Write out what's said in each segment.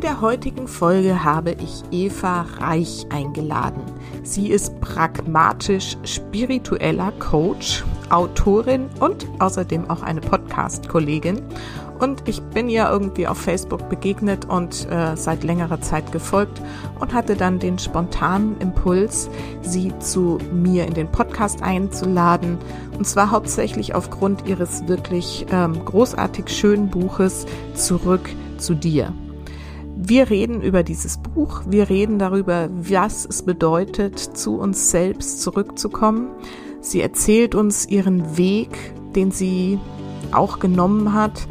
In der heutigen Folge habe ich Eva Reich eingeladen. Sie ist pragmatisch spiritueller Coach, Autorin und außerdem auch eine Podcast-Kollegin. Und ich bin ihr irgendwie auf Facebook begegnet und äh, seit längerer Zeit gefolgt und hatte dann den spontanen Impuls, sie zu mir in den Podcast einzuladen. Und zwar hauptsächlich aufgrund ihres wirklich ähm, großartig schönen Buches Zurück zu dir. Wir reden über dieses Buch, wir reden darüber, was es bedeutet, zu uns selbst zurückzukommen. Sie erzählt uns ihren Weg, den sie auch genommen hat,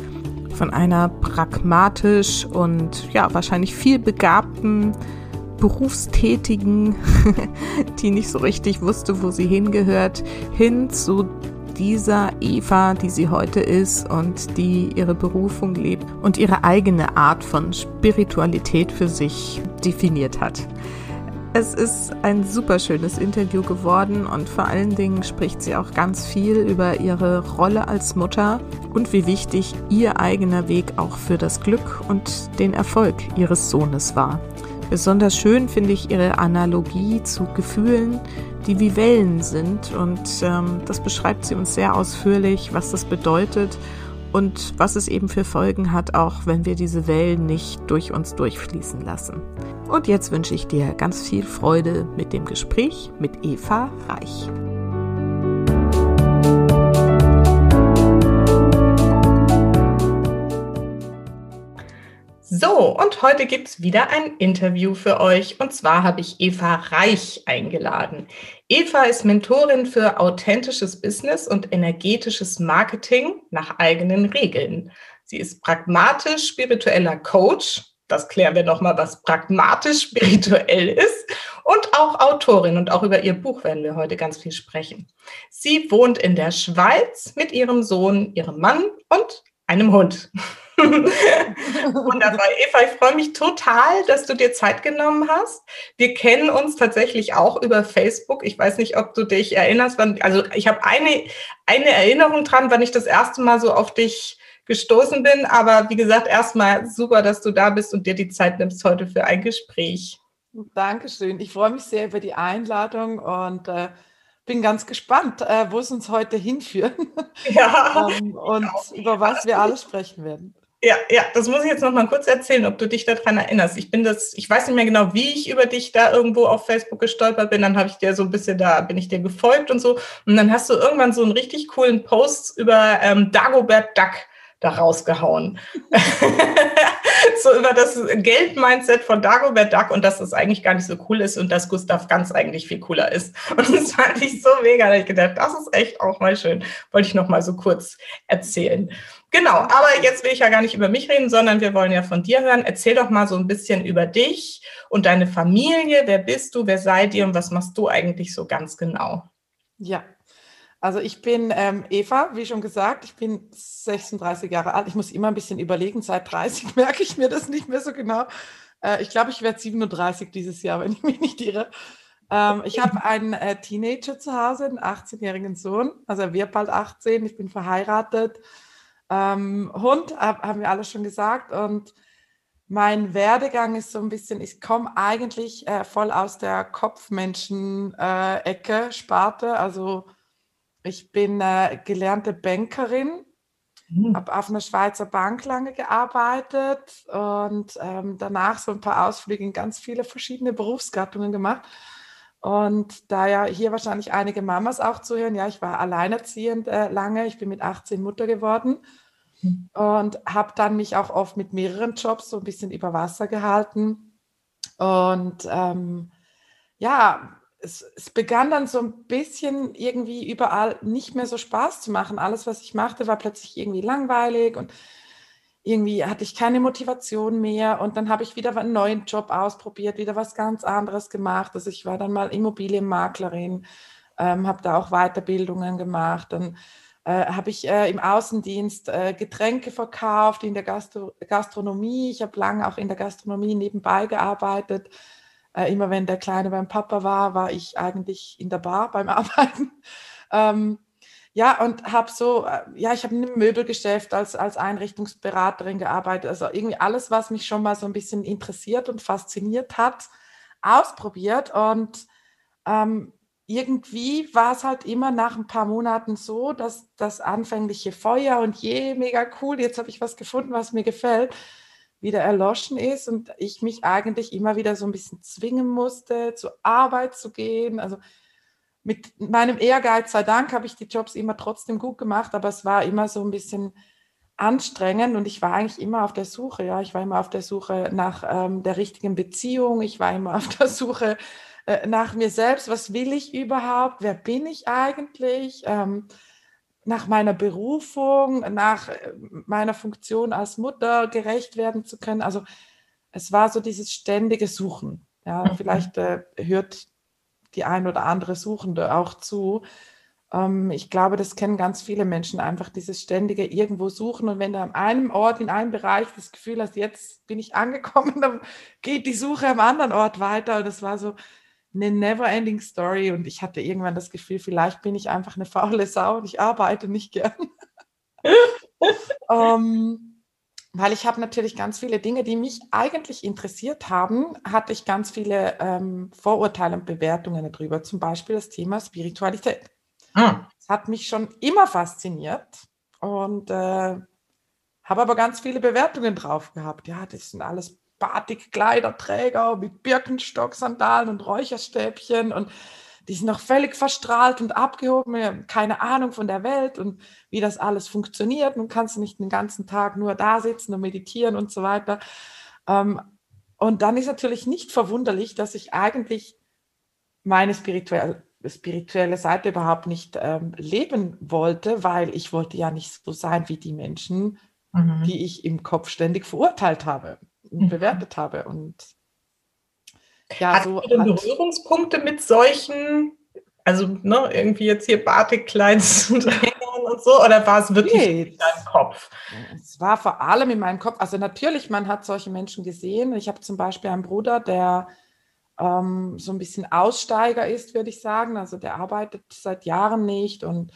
von einer pragmatisch und ja, wahrscheinlich viel begabten Berufstätigen, die nicht so richtig wusste, wo sie hingehört, hin zu dieser Eva, die sie heute ist und die ihre Berufung lebt und ihre eigene Art von Spiritualität für sich definiert hat. Es ist ein super schönes Interview geworden und vor allen Dingen spricht sie auch ganz viel über ihre Rolle als Mutter und wie wichtig ihr eigener Weg auch für das Glück und den Erfolg ihres Sohnes war. Besonders schön finde ich ihre Analogie zu Gefühlen, die wie Wellen sind. Und ähm, das beschreibt sie uns sehr ausführlich, was das bedeutet und was es eben für Folgen hat, auch wenn wir diese Wellen nicht durch uns durchfließen lassen. Und jetzt wünsche ich dir ganz viel Freude mit dem Gespräch mit Eva Reich. So, und heute gibt es wieder ein Interview für euch. Und zwar habe ich Eva Reich eingeladen. Eva ist Mentorin für authentisches Business und energetisches Marketing nach eigenen Regeln. Sie ist pragmatisch spiritueller Coach. Das klären wir nochmal, was pragmatisch spirituell ist. Und auch Autorin. Und auch über ihr Buch werden wir heute ganz viel sprechen. Sie wohnt in der Schweiz mit ihrem Sohn, ihrem Mann und einem Hund. Wunderbar. Eva, ich freue mich total, dass du dir Zeit genommen hast. Wir kennen uns tatsächlich auch über Facebook. Ich weiß nicht, ob du dich erinnerst. Wann, also ich habe eine, eine Erinnerung dran, wann ich das erste Mal so auf dich gestoßen bin. Aber wie gesagt, erstmal super, dass du da bist und dir die Zeit nimmst heute für ein Gespräch. Dankeschön. Ich freue mich sehr über die Einladung und äh, bin ganz gespannt, äh, wo es uns heute hinführt ja, um, und über was wir alles sprechen werden. Ja, ja, das muss ich jetzt noch mal kurz erzählen, ob du dich daran erinnerst. Ich bin das, ich weiß nicht mehr genau, wie ich über dich da irgendwo auf Facebook gestolpert bin. Dann habe ich dir so ein bisschen da, bin ich dir gefolgt und so. Und dann hast du irgendwann so einen richtig coolen Post über ähm, Dagobert Duck da rausgehauen. so über das Geld-Mindset von Dagobert Duck und dass es eigentlich gar nicht so cool ist und dass Gustav Ganz eigentlich viel cooler ist. Und das fand ich so mega, da ich gedacht, das ist echt auch mal schön. Wollte ich noch mal so kurz erzählen. Genau, aber jetzt will ich ja gar nicht über mich reden, sondern wir wollen ja von dir hören. Erzähl doch mal so ein bisschen über dich und deine Familie. Wer bist du, wer seid ihr und was machst du eigentlich so ganz genau? Ja, also ich bin ähm, Eva, wie schon gesagt, ich bin 36 Jahre alt. Ich muss immer ein bisschen überlegen, seit 30 merke ich mir das nicht mehr so genau. Äh, ich glaube, ich werde 37 dieses Jahr, wenn ich mich nicht irre. Ähm, ich habe einen äh, Teenager zu Hause, einen 18-jährigen Sohn. Also er wird bald 18. Ich bin verheiratet. Ähm, Hund, hab, haben wir alles schon gesagt. Und mein Werdegang ist so ein bisschen, ich komme eigentlich äh, voll aus der Kopfmenschen-Ecke, äh, Sparte. Also ich bin äh, gelernte Bankerin, mhm. habe auf einer Schweizer Bank lange gearbeitet und ähm, danach so ein paar Ausflüge in ganz viele verschiedene Berufsgattungen gemacht. Und da ja hier wahrscheinlich einige Mamas auch zuhören, ja, ich war alleinerziehend äh, lange, ich bin mit 18 Mutter geworden mhm. und habe dann mich auch oft mit mehreren Jobs so ein bisschen über Wasser gehalten. Und ähm, ja, es, es, begann dann so ein bisschen irgendwie überall nicht mehr so Spaß zu machen. Alles, was ich machte, war plötzlich irgendwie langweilig und irgendwie hatte ich keine Motivation mehr. Und dann habe ich wieder einen neuen Job ausprobiert, wieder was ganz anderes gemacht. Also ich war dann mal Immobilienmaklerin, ähm, habe da auch Weiterbildungen gemacht. Dann äh, habe ich äh, im Außendienst äh, Getränke verkauft in der Gastro Gastronomie. Ich habe lange auch in der Gastronomie nebenbei gearbeitet. Äh, immer wenn der Kleine beim Papa war, war ich eigentlich in der Bar beim Arbeiten. Ähm, ja, und habe so, äh, ja, ich habe in einem Möbelgeschäft als, als Einrichtungsberaterin gearbeitet. Also irgendwie alles, was mich schon mal so ein bisschen interessiert und fasziniert hat, ausprobiert. Und ähm, irgendwie war es halt immer nach ein paar Monaten so, dass das anfängliche Feuer und je, mega cool, jetzt habe ich was gefunden, was mir gefällt, wieder erloschen ist und ich mich eigentlich immer wieder so ein bisschen zwingen musste, zur Arbeit zu gehen. Also mit meinem Ehrgeiz sei Dank habe ich die Jobs immer trotzdem gut gemacht, aber es war immer so ein bisschen anstrengend und ich war eigentlich immer auf der Suche. Ja, ich war immer auf der Suche nach ähm, der richtigen Beziehung. Ich war immer auf der Suche äh, nach mir selbst. Was will ich überhaupt? Wer bin ich eigentlich? Ähm, nach meiner Berufung, nach äh, meiner Funktion als Mutter gerecht werden zu können. Also es war so dieses ständige Suchen. Ja, mhm. vielleicht äh, hört die ein oder andere Suchende auch zu. Ähm, ich glaube, das kennen ganz viele Menschen einfach, dieses ständige irgendwo suchen. Und wenn du an einem Ort, in einem Bereich das Gefühl hast, jetzt bin ich angekommen, dann geht die Suche am anderen Ort weiter. Und das war so eine never-ending Story. Und ich hatte irgendwann das Gefühl, vielleicht bin ich einfach eine faule Sau und ich arbeite nicht gern. um, ähm, weil ich habe natürlich ganz viele Dinge, die mich eigentlich interessiert haben, hatte ich ganz viele ähm, Vorurteile und Bewertungen darüber. Zum Beispiel das Thema Spiritualität. Ah. Das hat mich schon immer fasziniert und äh, habe aber ganz viele Bewertungen drauf gehabt. Ja, das sind alles Batikkleiderträger mit Birkenstock-Sandalen und Räucherstäbchen und die sind noch völlig verstrahlt und abgehoben, keine Ahnung von der Welt und wie das alles funktioniert. Nun kannst du nicht den ganzen Tag nur da sitzen und meditieren und so weiter. Ähm, und dann ist natürlich nicht verwunderlich, dass ich eigentlich meine spirituelle, spirituelle Seite überhaupt nicht ähm, leben wollte, weil ich wollte ja nicht so sein wie die Menschen, mhm. die ich im Kopf ständig verurteilt habe und mhm. bewertet habe. Und ja, Hast so denn Berührungspunkte mit solchen, also ne, irgendwie jetzt hier Batikkleids und und so, oder war es wirklich nee, in deinem Kopf? Es war vor allem in meinem Kopf. Also natürlich, man hat solche Menschen gesehen. Ich habe zum Beispiel einen Bruder, der ähm, so ein bisschen Aussteiger ist, würde ich sagen. Also der arbeitet seit Jahren nicht und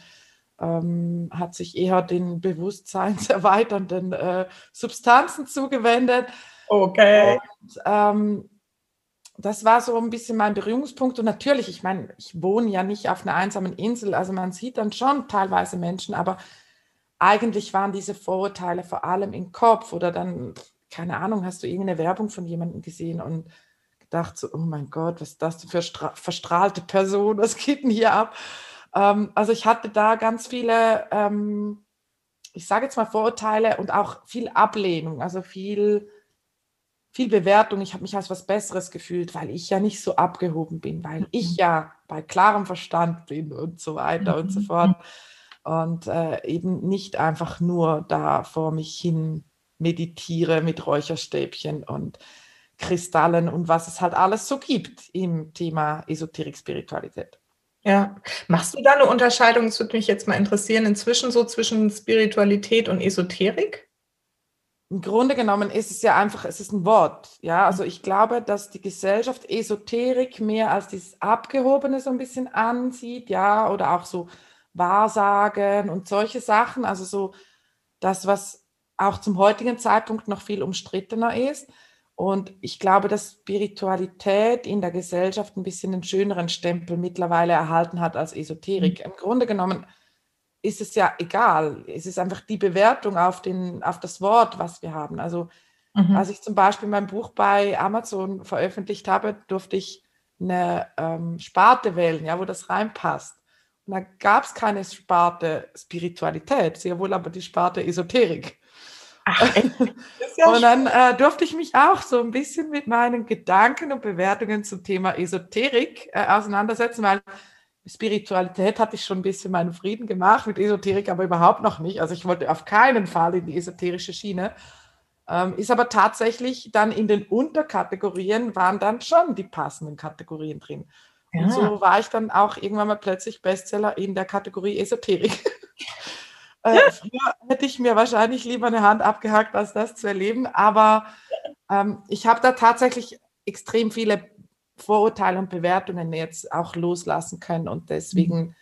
ähm, hat sich eher den bewusstseinserweiternden äh, Substanzen zugewendet. Okay. Und, ähm, das war so ein bisschen mein Berührungspunkt. Und natürlich, ich meine, ich wohne ja nicht auf einer einsamen Insel, also man sieht dann schon teilweise Menschen, aber eigentlich waren diese Vorurteile vor allem im Kopf oder dann, keine Ahnung, hast du irgendeine Werbung von jemandem gesehen und gedacht so, oh mein Gott, was ist das für verstrahlte Person, was geht denn hier ab? Ähm, also ich hatte da ganz viele, ähm, ich sage jetzt mal Vorurteile und auch viel Ablehnung, also viel viel Bewertung. Ich habe mich als was Besseres gefühlt, weil ich ja nicht so abgehoben bin, weil ich mhm. ja bei klarem Verstand bin und so weiter und so mhm. fort. Und äh, eben nicht einfach nur da vor mich hin meditiere mit Räucherstäbchen und Kristallen und was es halt alles so gibt im Thema Esoterik, Spiritualität. Ja, machst du da eine Unterscheidung, das würde mich jetzt mal interessieren, inzwischen so zwischen Spiritualität und Esoterik? Im Grunde genommen ist es ja einfach, es ist ein Wort. Ja, also ich glaube, dass die Gesellschaft Esoterik mehr als dieses Abgehobene so ein bisschen ansieht, ja, oder auch so Wahrsagen und solche Sachen. Also so das, was auch zum heutigen Zeitpunkt noch viel umstrittener ist. Und ich glaube, dass Spiritualität in der Gesellschaft ein bisschen einen schöneren Stempel mittlerweile erhalten hat als Esoterik. Mhm. Im Grunde genommen ist es ja egal. Es ist einfach die Bewertung auf, den, auf das Wort, was wir haben. Also mhm. als ich zum Beispiel mein Buch bei Amazon veröffentlicht habe, durfte ich eine ähm, Sparte wählen, ja, wo das reinpasst. Und da gab es keine Sparte Spiritualität, sehr wohl aber die Sparte Esoterik. Ach, ja und dann äh, durfte ich mich auch so ein bisschen mit meinen Gedanken und Bewertungen zum Thema Esoterik äh, auseinandersetzen, weil Spiritualität hatte ich schon ein bisschen meinen Frieden gemacht, mit Esoterik aber überhaupt noch nicht. Also ich wollte auf keinen Fall in die esoterische Schiene. Ähm, ist aber tatsächlich dann in den Unterkategorien waren dann schon die passenden Kategorien drin. Ja. Und so war ich dann auch irgendwann mal plötzlich Bestseller in der Kategorie Esoterik. Äh, früher hätte ich mir wahrscheinlich lieber eine Hand abgehackt, als das zu erleben. Aber ähm, ich habe da tatsächlich extrem viele Vorurteile und Bewertungen jetzt auch loslassen können. Und deswegen,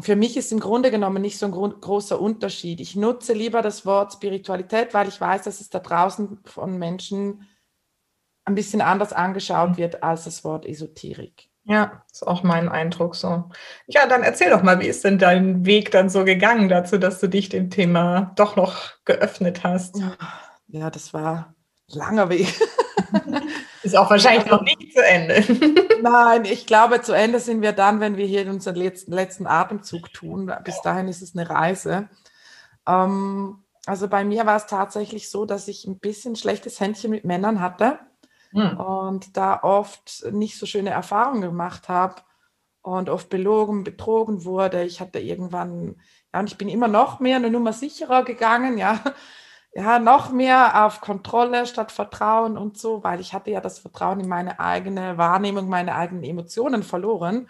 für mich ist im Grunde genommen nicht so ein großer Unterschied. Ich nutze lieber das Wort Spiritualität, weil ich weiß, dass es da draußen von Menschen ein bisschen anders angeschaut mhm. wird als das Wort Esoterik. Ja, ist auch mein Eindruck so. Ja, dann erzähl doch mal, wie ist denn dein Weg dann so gegangen dazu, dass du dich dem Thema doch noch geöffnet hast? Ja, das war ein langer Weg. ist auch wahrscheinlich noch nicht zu Ende. Nein, ich glaube, zu Ende sind wir dann, wenn wir hier unseren letzten, letzten Atemzug tun. Bis dahin ist es eine Reise. Ähm, also bei mir war es tatsächlich so, dass ich ein bisschen schlechtes Händchen mit Männern hatte hm. und da oft nicht so schöne Erfahrungen gemacht habe und oft belogen, betrogen wurde. Ich hatte irgendwann, ja, und ich bin immer noch mehr eine Nummer sicherer gegangen, ja, ja, noch mehr auf Kontrolle statt Vertrauen und so, weil ich hatte ja das Vertrauen in meine eigene Wahrnehmung, meine eigenen Emotionen verloren,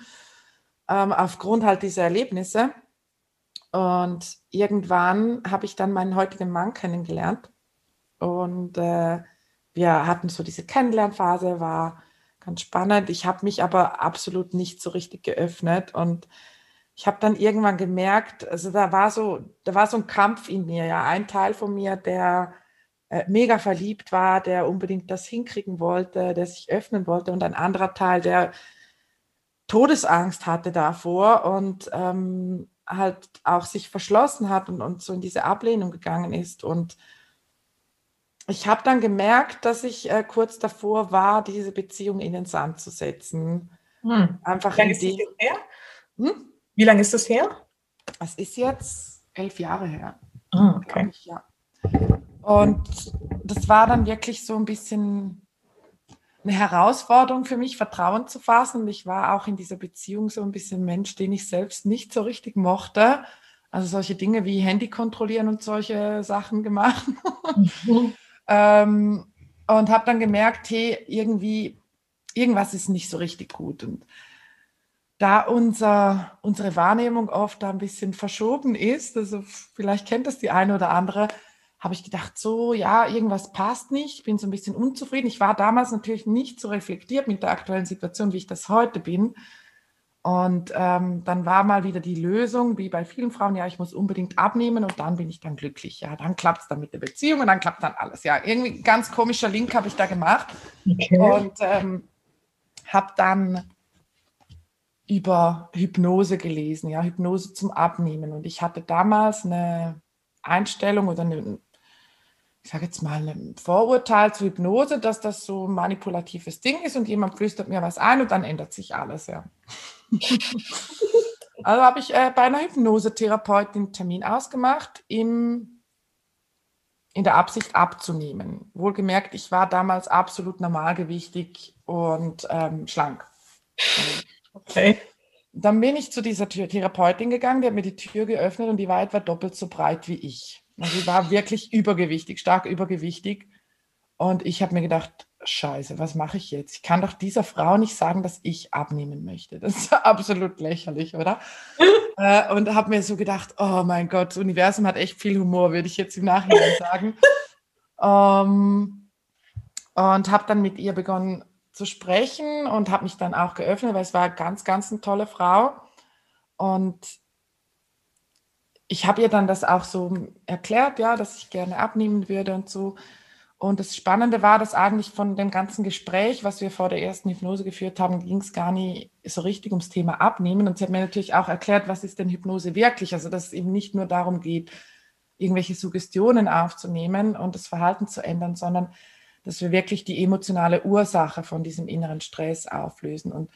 ähm, aufgrund halt dieser Erlebnisse. Und irgendwann habe ich dann meinen heutigen Mann kennengelernt und äh, wir hatten so diese Kennenlernphase, war ganz spannend. Ich habe mich aber absolut nicht so richtig geöffnet und ich habe dann irgendwann gemerkt, also da war so, da war so ein Kampf in mir, ja, ein Teil von mir, der äh, mega verliebt war, der unbedingt das hinkriegen wollte, der sich öffnen wollte und ein anderer Teil, der Todesangst hatte davor und ähm, halt auch sich verschlossen hat und, und so in diese Ablehnung gegangen ist und ich habe dann gemerkt, dass ich äh, kurz davor war, diese Beziehung in den Sand zu setzen. Hm. Einfach Wie lange ist das her? Hm? Wie lange ist das her? Es ist jetzt elf Jahre her. Ah, okay. Ich, ja. Und das war dann wirklich so ein bisschen eine Herausforderung für mich, Vertrauen zu fassen. ich war auch in dieser Beziehung so ein bisschen Mensch, den ich selbst nicht so richtig mochte. Also solche Dinge wie Handy kontrollieren und solche Sachen gemacht. Mhm. Ähm, und habe dann gemerkt, hey, irgendwie, irgendwas ist nicht so richtig gut. Und da unser, unsere Wahrnehmung oft da ein bisschen verschoben ist, also vielleicht kennt das die eine oder andere, habe ich gedacht, so, ja, irgendwas passt nicht, ich bin so ein bisschen unzufrieden. Ich war damals natürlich nicht so reflektiert mit der aktuellen Situation, wie ich das heute bin. Und ähm, dann war mal wieder die Lösung, wie bei vielen Frauen, ja, ich muss unbedingt abnehmen und dann bin ich dann glücklich. Ja, dann klappt es dann mit der Beziehung und dann klappt dann alles. Ja, irgendwie ganz komischer Link habe ich da gemacht. Okay. Und ähm, habe dann über Hypnose gelesen, ja, Hypnose zum Abnehmen. Und ich hatte damals eine Einstellung oder eine, ich sage jetzt mal, ein Vorurteil zur Hypnose, dass das so ein manipulatives Ding ist und jemand flüstert mir was ein und dann ändert sich alles, ja. also habe ich äh, bei einer Hypnosetherapeutin einen Termin ausgemacht, im, in der Absicht abzunehmen. Wohlgemerkt, ich war damals absolut normalgewichtig und ähm, schlank. Okay. Dann bin ich zu dieser Therapeutin gegangen, die hat mir die Tür geöffnet und die war etwa doppelt so breit wie ich. Also sie war wirklich übergewichtig, stark übergewichtig. Und ich habe mir gedacht, scheiße, was mache ich jetzt? Ich kann doch dieser Frau nicht sagen, dass ich abnehmen möchte. Das ist absolut lächerlich, oder? äh, und habe mir so gedacht, oh mein Gott, das Universum hat echt viel Humor, würde ich jetzt im Nachhinein sagen. ähm, und habe dann mit ihr begonnen zu sprechen und habe mich dann auch geöffnet, weil es war ganz, ganz eine tolle Frau. Und ich habe ihr dann das auch so erklärt, ja, dass ich gerne abnehmen würde und so. Und das Spannende war, dass eigentlich von dem ganzen Gespräch, was wir vor der ersten Hypnose geführt haben, ging es gar nicht so richtig ums Thema Abnehmen. Und sie hat mir natürlich auch erklärt, was ist denn Hypnose wirklich? Also, dass es eben nicht nur darum geht, irgendwelche Suggestionen aufzunehmen und das Verhalten zu ändern, sondern dass wir wirklich die emotionale Ursache von diesem inneren Stress auflösen. Und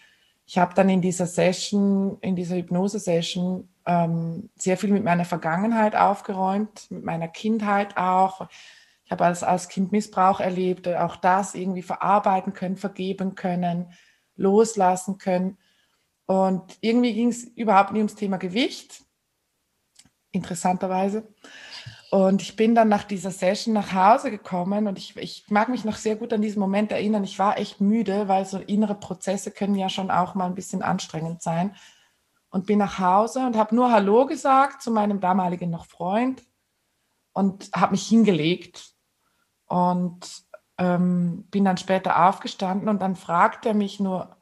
ich habe dann in dieser Session, in dieser Hypnose-Session, ähm, sehr viel mit meiner Vergangenheit aufgeräumt, mit meiner Kindheit auch ich habe als, als Kind Missbrauch erlebt, auch das irgendwie verarbeiten können, vergeben können, loslassen können. Und irgendwie ging es überhaupt nicht ums Thema Gewicht, interessanterweise. Und ich bin dann nach dieser Session nach Hause gekommen und ich, ich mag mich noch sehr gut an diesen Moment erinnern. Ich war echt müde, weil so innere Prozesse können ja schon auch mal ein bisschen anstrengend sein. und bin nach Hause und habe nur Hallo gesagt zu meinem damaligen noch Freund und habe mich hingelegt und ähm, bin dann später aufgestanden und dann fragt er mich nur,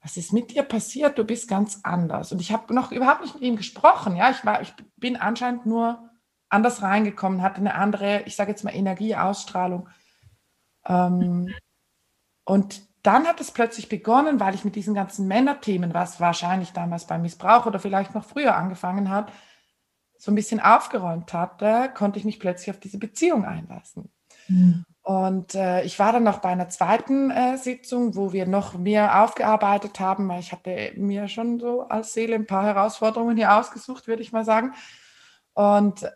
was ist mit dir passiert? Du bist ganz anders. Und ich habe noch überhaupt nicht mit ihm gesprochen. Ja, ich war, ich bin anscheinend nur anders reingekommen, hatte eine andere, ich sage jetzt mal Energieausstrahlung. Ähm, und dann hat es plötzlich begonnen, weil ich mit diesen ganzen Männerthemen, was wahrscheinlich damals beim Missbrauch oder vielleicht noch früher angefangen hat, so ein bisschen aufgeräumt hatte, konnte ich mich plötzlich auf diese Beziehung einlassen. Mhm. Und äh, ich war dann noch bei einer zweiten äh, Sitzung, wo wir noch mehr aufgearbeitet haben, weil ich hatte mir schon so als Seele ein paar Herausforderungen hier ausgesucht, würde ich mal sagen. Und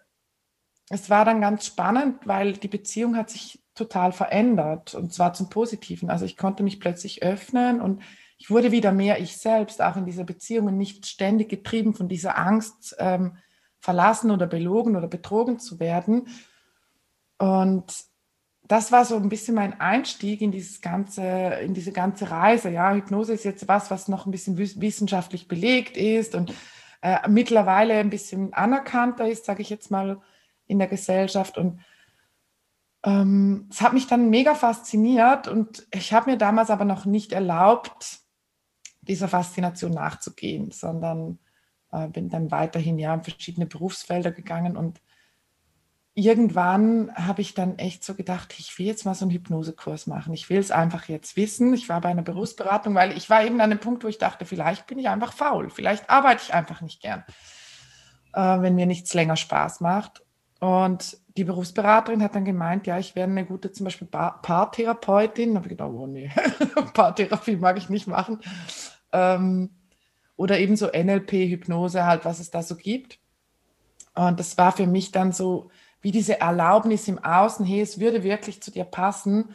es war dann ganz spannend, weil die Beziehung hat sich total verändert und zwar zum Positiven. Also ich konnte mich plötzlich öffnen und ich wurde wieder mehr ich selbst, auch in dieser Beziehung und nicht ständig getrieben von dieser Angst, ähm, verlassen oder belogen oder betrogen zu werden. Und das war so ein bisschen mein Einstieg in dieses ganze, in diese ganze Reise. Ja, Hypnose ist jetzt was, was noch ein bisschen wissenschaftlich belegt ist und äh, mittlerweile ein bisschen anerkannter ist, sage ich jetzt mal, in der Gesellschaft. Und ähm, es hat mich dann mega fasziniert und ich habe mir damals aber noch nicht erlaubt, dieser Faszination nachzugehen, sondern äh, bin dann weiterhin ja in verschiedene Berufsfelder gegangen und irgendwann habe ich dann echt so gedacht, ich will jetzt mal so einen Hypnosekurs machen. Ich will es einfach jetzt wissen. Ich war bei einer Berufsberatung, weil ich war eben an einem Punkt, wo ich dachte, vielleicht bin ich einfach faul, vielleicht arbeite ich einfach nicht gern, äh, wenn mir nichts länger Spaß macht. Und die Berufsberaterin hat dann gemeint, ja, ich wäre eine gute zum Beispiel Paartherapeutin. Da habe ich gedacht, oh nee, Paartherapie mag ich nicht machen. Ähm, oder eben so NLP, Hypnose, halt, was es da so gibt. Und das war für mich dann so, wie diese Erlaubnis im Außen, hey, es würde wirklich zu dir passen.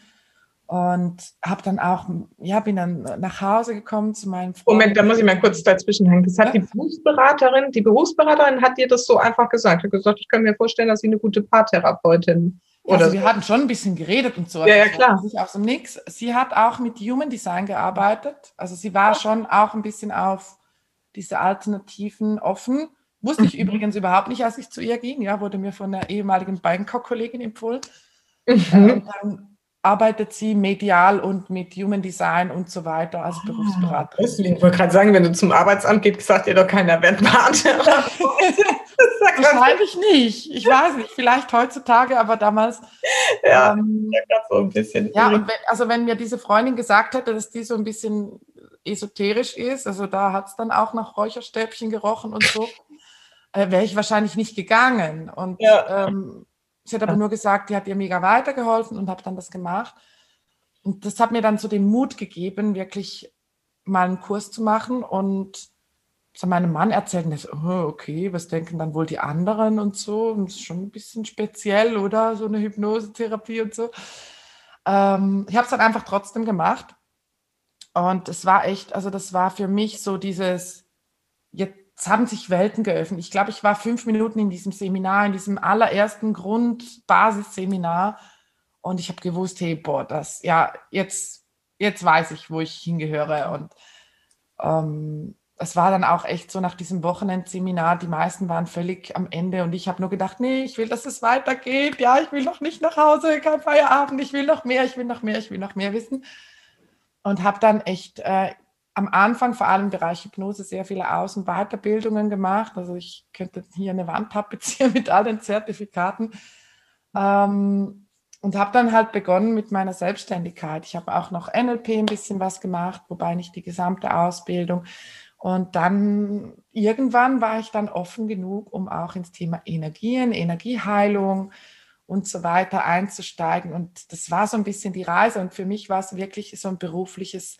Und habe dann auch, ja, bin dann nach Hause gekommen zu meinen Freunden. Moment, da muss ich mal kurz dazwischen hängen. Das hat ja? die Berufsberaterin, die Berufsberaterin hat dir das so einfach gesagt. Hat gesagt, ich kann mir vorstellen, dass sie eine gute Paartherapeutin oder also wir so. hatten schon ein bisschen geredet und so. Ja, ja klar. Nicht aus dem Nix. Sie hat auch mit Human Design gearbeitet. Also sie war schon auch ein bisschen auf diese Alternativen offen. Wusste ich mhm. übrigens überhaupt nicht, als ich zu ihr ging. Ja, wurde mir von einer ehemaligen Bangkok-Kollegin empfohlen. Mhm. Äh, dann arbeitet sie medial und mit Human Design und so weiter als ah, Berufsberaterin. Deswegen ich wollte gerade sagen, wenn du zum Arbeitsamt gehst, sagt dir doch keiner Wendpartner. Wahrscheinlich nicht. Ich weiß nicht, vielleicht heutzutage, aber damals. Ja, ähm, so ein bisschen. Ja, und wenn, also wenn mir diese Freundin gesagt hätte, dass die so ein bisschen esoterisch ist, also da hat es dann auch nach Räucherstäbchen gerochen und so, äh, wäre ich wahrscheinlich nicht gegangen. Und ja. ähm, sie hat aber nur gesagt, die hat ihr mega weitergeholfen und habe dann das gemacht. Und das hat mir dann so den Mut gegeben, wirklich mal einen Kurs zu machen und zu meinem Mann erzählt, und so, oh, okay, was denken dann wohl die anderen und so. Und das ist schon ein bisschen speziell, oder? So eine Hypnosetherapie und so. Ähm, ich habe es dann einfach trotzdem gemacht. Und es war echt, also das war für mich so dieses, jetzt es haben sich Welten geöffnet. Ich glaube, ich war fünf Minuten in diesem Seminar, in diesem allerersten Grundbasisseminar und ich habe gewusst, hey, boah, das, ja, jetzt, jetzt weiß ich, wo ich hingehöre. Und ähm, es war dann auch echt so nach diesem Wochenendseminar, die meisten waren völlig am Ende und ich habe nur gedacht, nee, ich will, dass es weitergeht. Ja, ich will noch nicht nach Hause, kein Feierabend, ich will noch mehr, ich will noch mehr, ich will noch mehr wissen. Und habe dann echt äh, am Anfang, vor allem im Bereich Hypnose, sehr viele Aus- und Weiterbildungen gemacht. Also ich könnte hier eine Wand tapezieren mit all den Zertifikaten. Ähm, und habe dann halt begonnen mit meiner Selbstständigkeit. Ich habe auch noch NLP ein bisschen was gemacht, wobei nicht die gesamte Ausbildung. Und dann irgendwann war ich dann offen genug, um auch ins Thema Energien, Energieheilung und so weiter einzusteigen. Und das war so ein bisschen die Reise. Und für mich war es wirklich so ein berufliches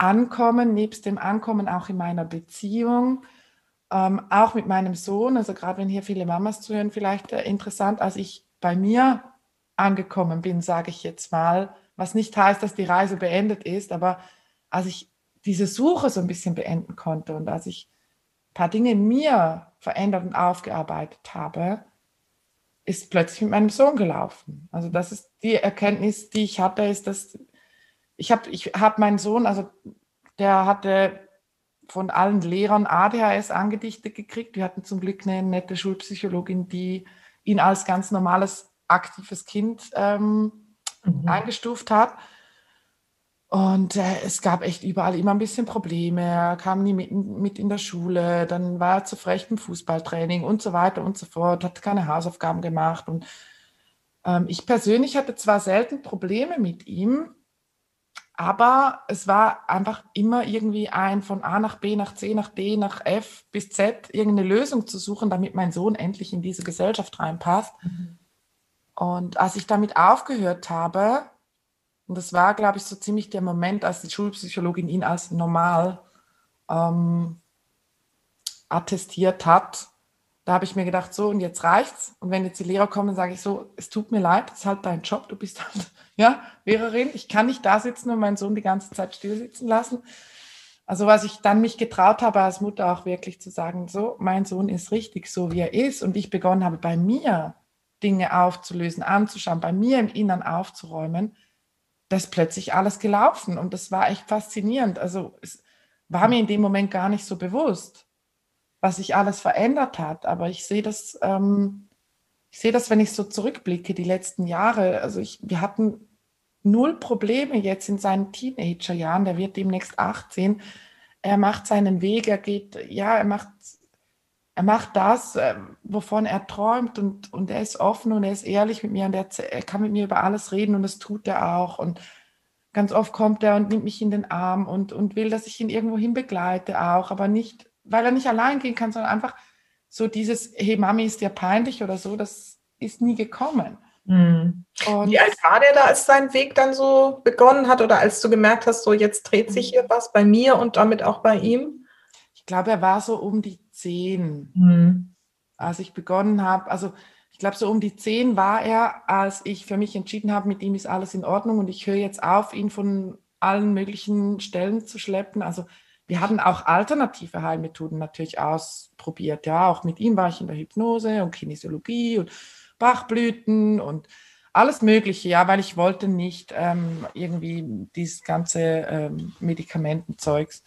Ankommen, nebst dem Ankommen auch in meiner Beziehung, ähm, auch mit meinem Sohn, also gerade wenn hier viele Mamas zuhören, vielleicht äh, interessant, als ich bei mir angekommen bin, sage ich jetzt mal, was nicht heißt, dass die Reise beendet ist, aber als ich diese Suche so ein bisschen beenden konnte und als ich ein paar Dinge in mir verändert und aufgearbeitet habe, ist plötzlich mit meinem Sohn gelaufen. Also das ist die Erkenntnis, die ich hatte, ist, dass ich habe ich hab meinen Sohn, also der hatte von allen Lehrern ADHS angedichtet gekriegt. Wir hatten zum Glück eine nette Schulpsychologin, die ihn als ganz normales, aktives Kind ähm, mhm. eingestuft hat. Und äh, es gab echt überall immer ein bisschen Probleme. Er kam nie mit, mit in der Schule, dann war er zu frech im Fußballtraining und so weiter und so fort, hat keine Hausaufgaben gemacht. Und ähm, ich persönlich hatte zwar selten Probleme mit ihm, aber es war einfach immer irgendwie ein von A nach B, nach C, nach D, nach F bis Z irgendeine Lösung zu suchen, damit mein Sohn endlich in diese Gesellschaft reinpasst. Mhm. Und als ich damit aufgehört habe, und das war, glaube ich, so ziemlich der Moment, als die Schulpsychologin ihn als normal ähm, attestiert hat, da habe ich mir gedacht, so und jetzt reicht's. Und wenn jetzt die Lehrer kommen, sage ich so, es tut mir leid, es ist halt dein Job, du bist halt ja, Lehrerin, ich kann nicht da sitzen und meinen Sohn die ganze Zeit still sitzen lassen. Also was ich dann mich getraut habe als Mutter auch wirklich zu sagen, so, mein Sohn ist richtig so, wie er ist. Und ich begonnen habe, bei mir Dinge aufzulösen, anzuschauen, bei mir im Innern aufzuräumen, da ist plötzlich alles gelaufen. Und das war echt faszinierend. Also es war mir in dem Moment gar nicht so bewusst, was sich alles verändert hat. Aber ich sehe das, ähm, ich sehe das, wenn ich so zurückblicke, die letzten Jahre. Also ich, wir hatten null Probleme jetzt in seinen Teenagerjahren. Der wird demnächst 18. Er macht seinen Weg, er geht, ja, er macht, er macht das, äh, wovon er träumt und, und er ist offen und er ist ehrlich mit mir und er, er kann mit mir über alles reden und das tut er auch. Und ganz oft kommt er und nimmt mich in den Arm und, und will, dass ich ihn irgendwo hin begleite auch, aber nicht, weil er nicht allein gehen kann, sondern einfach so dieses, hey Mami, ist dir peinlich oder so, das ist nie gekommen. Mhm. Wie alt war der da, als sein Weg dann so begonnen hat oder als du gemerkt hast, so jetzt dreht sich hier was bei mir und damit auch bei ihm? Ich glaube, er war so um die zehn, mhm. als ich begonnen habe. Also ich glaube, so um die zehn war er, als ich für mich entschieden habe, mit ihm ist alles in Ordnung und ich höre jetzt auf, ihn von allen möglichen Stellen zu schleppen. Also wir hatten auch alternative Heilmethoden natürlich ausprobiert. Ja, auch mit ihm war ich in der Hypnose und Kinesiologie und Bachblüten und alles Mögliche, ja, weil ich wollte nicht ähm, irgendwie dieses ganze ähm, Medikamentenzeugs.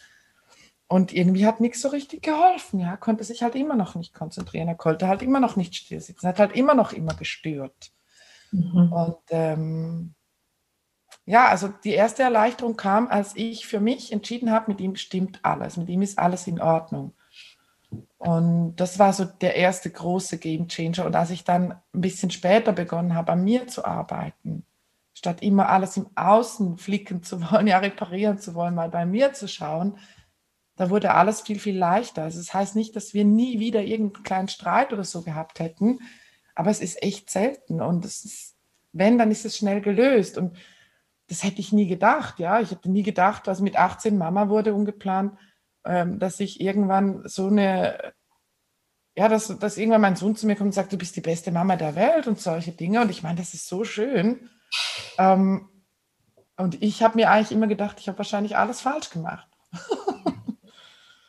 Und irgendwie hat nichts so richtig geholfen, ja, konnte sich halt immer noch nicht konzentrieren, er konnte halt immer noch nicht still sitzen, hat halt immer noch immer gestört. Mhm. Und ähm, ja, also die erste Erleichterung kam, als ich für mich entschieden habe, mit ihm stimmt alles, mit ihm ist alles in Ordnung. Und das war so der erste große Game Changer. Und als ich dann ein bisschen später begonnen habe, an mir zu arbeiten, statt immer alles im Außen flicken zu wollen, ja, reparieren zu wollen, mal bei mir zu schauen, da wurde alles viel, viel leichter. Also das heißt nicht, dass wir nie wieder irgendeinen kleinen Streit oder so gehabt hätten, aber es ist echt selten. Und es ist, wenn, dann ist es schnell gelöst. Und das hätte ich nie gedacht, ja. Ich hätte nie gedacht, dass mit 18 Mama wurde ungeplant, ähm, dass ich irgendwann so eine, ja, dass, dass irgendwann mein Sohn zu mir kommt und sagt, du bist die beste Mama der Welt und solche Dinge. Und ich meine, das ist so schön. Ähm, und ich habe mir eigentlich immer gedacht, ich habe wahrscheinlich alles falsch gemacht.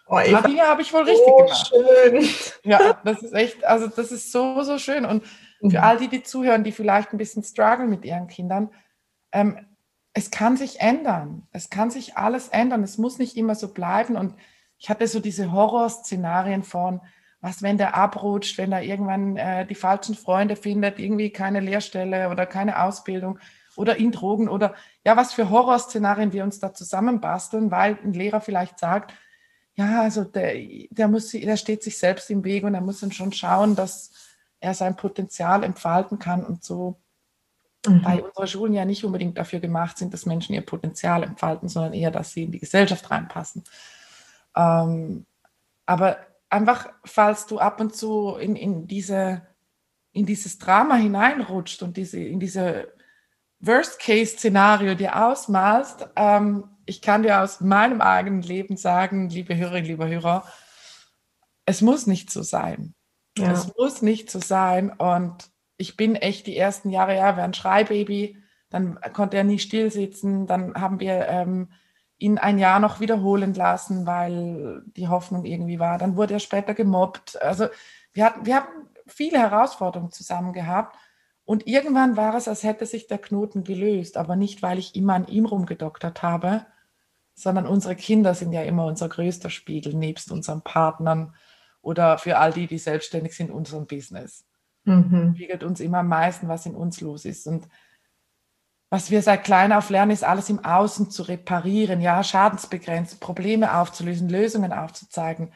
Oh, Dinge habe ich wohl richtig so gemacht. Schön. Ja, das ist echt, also das ist so, so schön. Und für mhm. all die, die zuhören, die vielleicht ein bisschen strugglen mit ihren Kindern, ähm, es kann sich ändern. Es kann sich alles ändern. Es muss nicht immer so bleiben. Und ich hatte so diese Horrorszenarien von, was, wenn der abrutscht, wenn er irgendwann äh, die falschen Freunde findet, irgendwie keine Lehrstelle oder keine Ausbildung oder in Drogen oder ja, was für Horrorszenarien wir uns da zusammenbasteln, weil ein Lehrer vielleicht sagt, ja, also der, der muss, der steht sich selbst im Weg und er muss dann schon schauen, dass er sein Potenzial entfalten kann und so mhm. weil unsere Schulen ja nicht unbedingt dafür gemacht sind, dass Menschen ihr Potenzial entfalten, sondern eher, dass sie in die Gesellschaft reinpassen. Ähm, aber einfach, falls du ab und zu in, in, diese, in dieses Drama hineinrutscht und diese, in diese Worst-Case-Szenario dir ausmalst, ähm, ich kann dir aus meinem eigenen Leben sagen, liebe Hörerinnen, lieber Hörer, es muss nicht so sein. Ja. Es muss nicht so sein. Und ich bin echt die ersten Jahre, ja, war ein Schreibaby, dann konnte er nie still sitzen, dann haben wir ähm, ihn ein Jahr noch wiederholen lassen, weil die Hoffnung irgendwie war. Dann wurde er später gemobbt. Also wir hatten, wir haben viele Herausforderungen zusammen gehabt. Und irgendwann war es, als hätte sich der Knoten gelöst, aber nicht, weil ich immer an ihm rumgedoktert habe, sondern unsere Kinder sind ja immer unser größter Spiegel, nebst unseren Partnern oder für all die, die selbstständig sind, unserem Business. Mhm. Spiegelt uns immer am meisten, was in uns los ist. Und was wir seit klein auf lernen, ist alles im Außen zu reparieren, ja, Schadensbegrenzen, Probleme aufzulösen, Lösungen aufzuzeigen,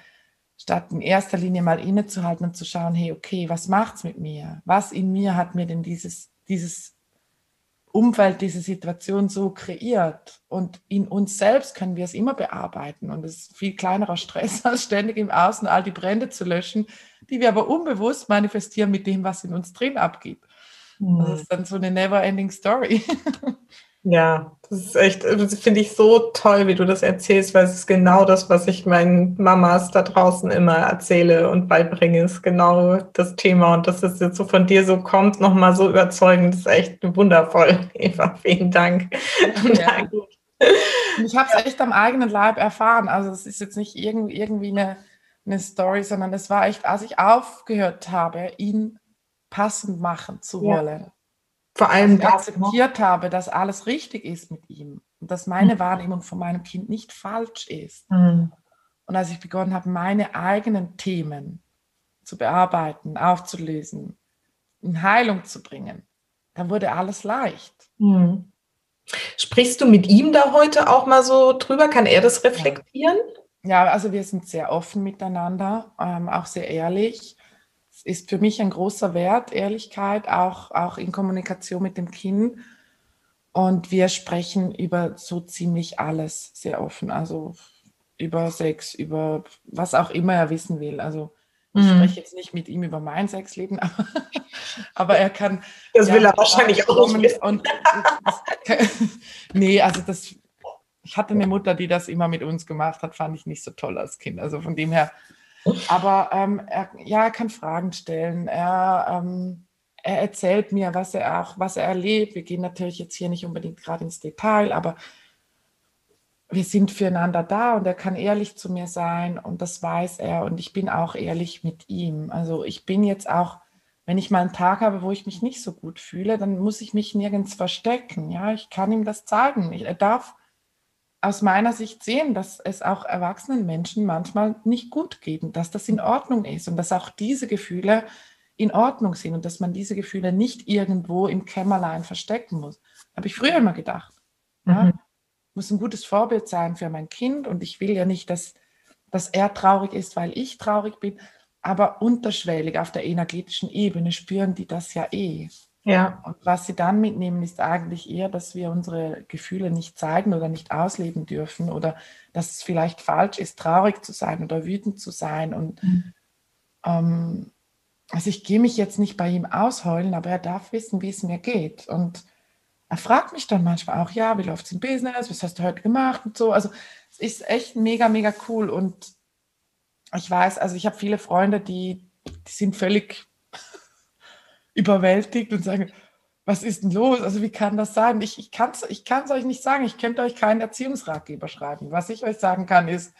statt in erster Linie mal innezuhalten und zu schauen, hey, okay, was macht's mit mir? Was in mir hat mir denn dieses, dieses Umfeld, diese Situation so kreiert? Und in uns selbst können wir es immer bearbeiten und es ist viel kleinerer Stress, als ständig im Außen all die Brände zu löschen, die wir aber unbewusst manifestieren mit dem, was in uns drin abgeht. Mhm. Das ist dann so eine never-ending Story. Ja, das ist echt, das finde ich so toll, wie du das erzählst, weil es ist genau das, was ich meinen Mamas da draußen immer erzähle und beibringe, ist genau das Thema. Und dass es jetzt so von dir so kommt, nochmal so überzeugend, ist echt wundervoll. Eva, vielen Dank. Ja. ich habe es echt am eigenen Leib erfahren. Also es ist jetzt nicht irgendwie eine, eine Story, sondern es war echt, als ich aufgehört habe, ihn passend machen zu wollen. Ja. Vor allem, dass ich akzeptiert habe, dass alles richtig ist mit ihm und dass meine mhm. Wahrnehmung von meinem Kind nicht falsch ist. Mhm. Und als ich begonnen habe, meine eigenen Themen zu bearbeiten, aufzulösen, in Heilung zu bringen, dann wurde alles leicht. Mhm. Sprichst du mit ihm da heute auch mal so drüber? Kann er das reflektieren? Ja, also wir sind sehr offen miteinander, ähm, auch sehr ehrlich ist für mich ein großer Wert, Ehrlichkeit, auch, auch in Kommunikation mit dem Kind. Und wir sprechen über so ziemlich alles sehr offen. Also über Sex, über was auch immer er wissen will. Also ich mhm. spreche jetzt nicht mit ihm über mein Sexleben, aber, aber er kann. Das ja, will er wahrscheinlich auch nicht. Und, nee, also das, ich hatte eine Mutter, die das immer mit uns gemacht hat, fand ich nicht so toll als Kind. Also von dem her aber ähm, er, ja, er kann Fragen stellen. Er, ähm, er erzählt mir, was er auch, was er erlebt. Wir gehen natürlich jetzt hier nicht unbedingt gerade ins Detail, aber wir sind füreinander da und er kann ehrlich zu mir sein und das weiß er und ich bin auch ehrlich mit ihm. Also ich bin jetzt auch, wenn ich mal einen Tag habe, wo ich mich nicht so gut fühle, dann muss ich mich nirgends verstecken. Ja, ich kann ihm das zeigen. er darf aus meiner Sicht sehen, dass es auch erwachsenen Menschen manchmal nicht gut geht und dass das in Ordnung ist und dass auch diese Gefühle in Ordnung sind und dass man diese Gefühle nicht irgendwo im Kämmerlein verstecken muss. Habe ich früher immer gedacht. Ja? Mhm. Muss ein gutes Vorbild sein für mein Kind und ich will ja nicht, dass, dass er traurig ist, weil ich traurig bin, aber unterschwellig auf der energetischen Ebene spüren die das ja eh. Ja. Und was sie dann mitnehmen, ist eigentlich eher, dass wir unsere Gefühle nicht zeigen oder nicht ausleben dürfen oder dass es vielleicht falsch ist, traurig zu sein oder wütend zu sein. Und mhm. ähm, also ich gehe mich jetzt nicht bei ihm ausheulen, aber er darf wissen, wie es mir geht. Und er fragt mich dann manchmal auch, ja, wie läuft es im Business? Was hast du heute gemacht? Und so. Also es ist echt mega, mega cool. Und ich weiß, also ich habe viele Freunde, die, die sind völlig überwältigt und sagen, was ist denn los? Also wie kann das sein? Ich, ich kann es ich kann's euch nicht sagen. Ich könnte euch keinen Erziehungsratgeber schreiben. Was ich euch sagen kann, ist,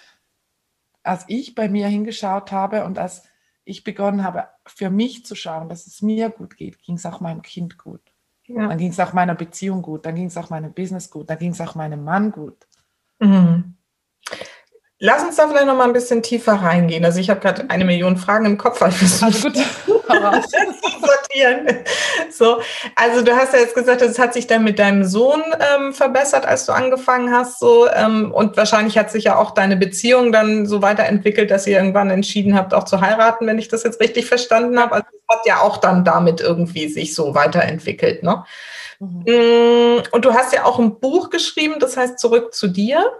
als ich bei mir hingeschaut habe und als ich begonnen habe, für mich zu schauen, dass es mir gut geht, ging es auch meinem Kind gut. Ja. Dann ging es auch meiner Beziehung gut, dann ging es auch meinem Business gut, dann ging es auch meinem Mann gut. Mhm. Lass uns da vielleicht noch mal ein bisschen tiefer reingehen. Also ich habe gerade eine Million Fragen im Kopf, weil ich also gut. sortieren. So, also du hast ja jetzt gesagt, es hat sich dann mit deinem Sohn ähm, verbessert, als du angefangen hast. So ähm, und wahrscheinlich hat sich ja auch deine Beziehung dann so weiterentwickelt, dass ihr irgendwann entschieden habt, auch zu heiraten, wenn ich das jetzt richtig verstanden habe. Also es hat ja auch dann damit irgendwie sich so weiterentwickelt, ne? Mhm. Mm, und du hast ja auch ein Buch geschrieben, das heißt Zurück zu dir.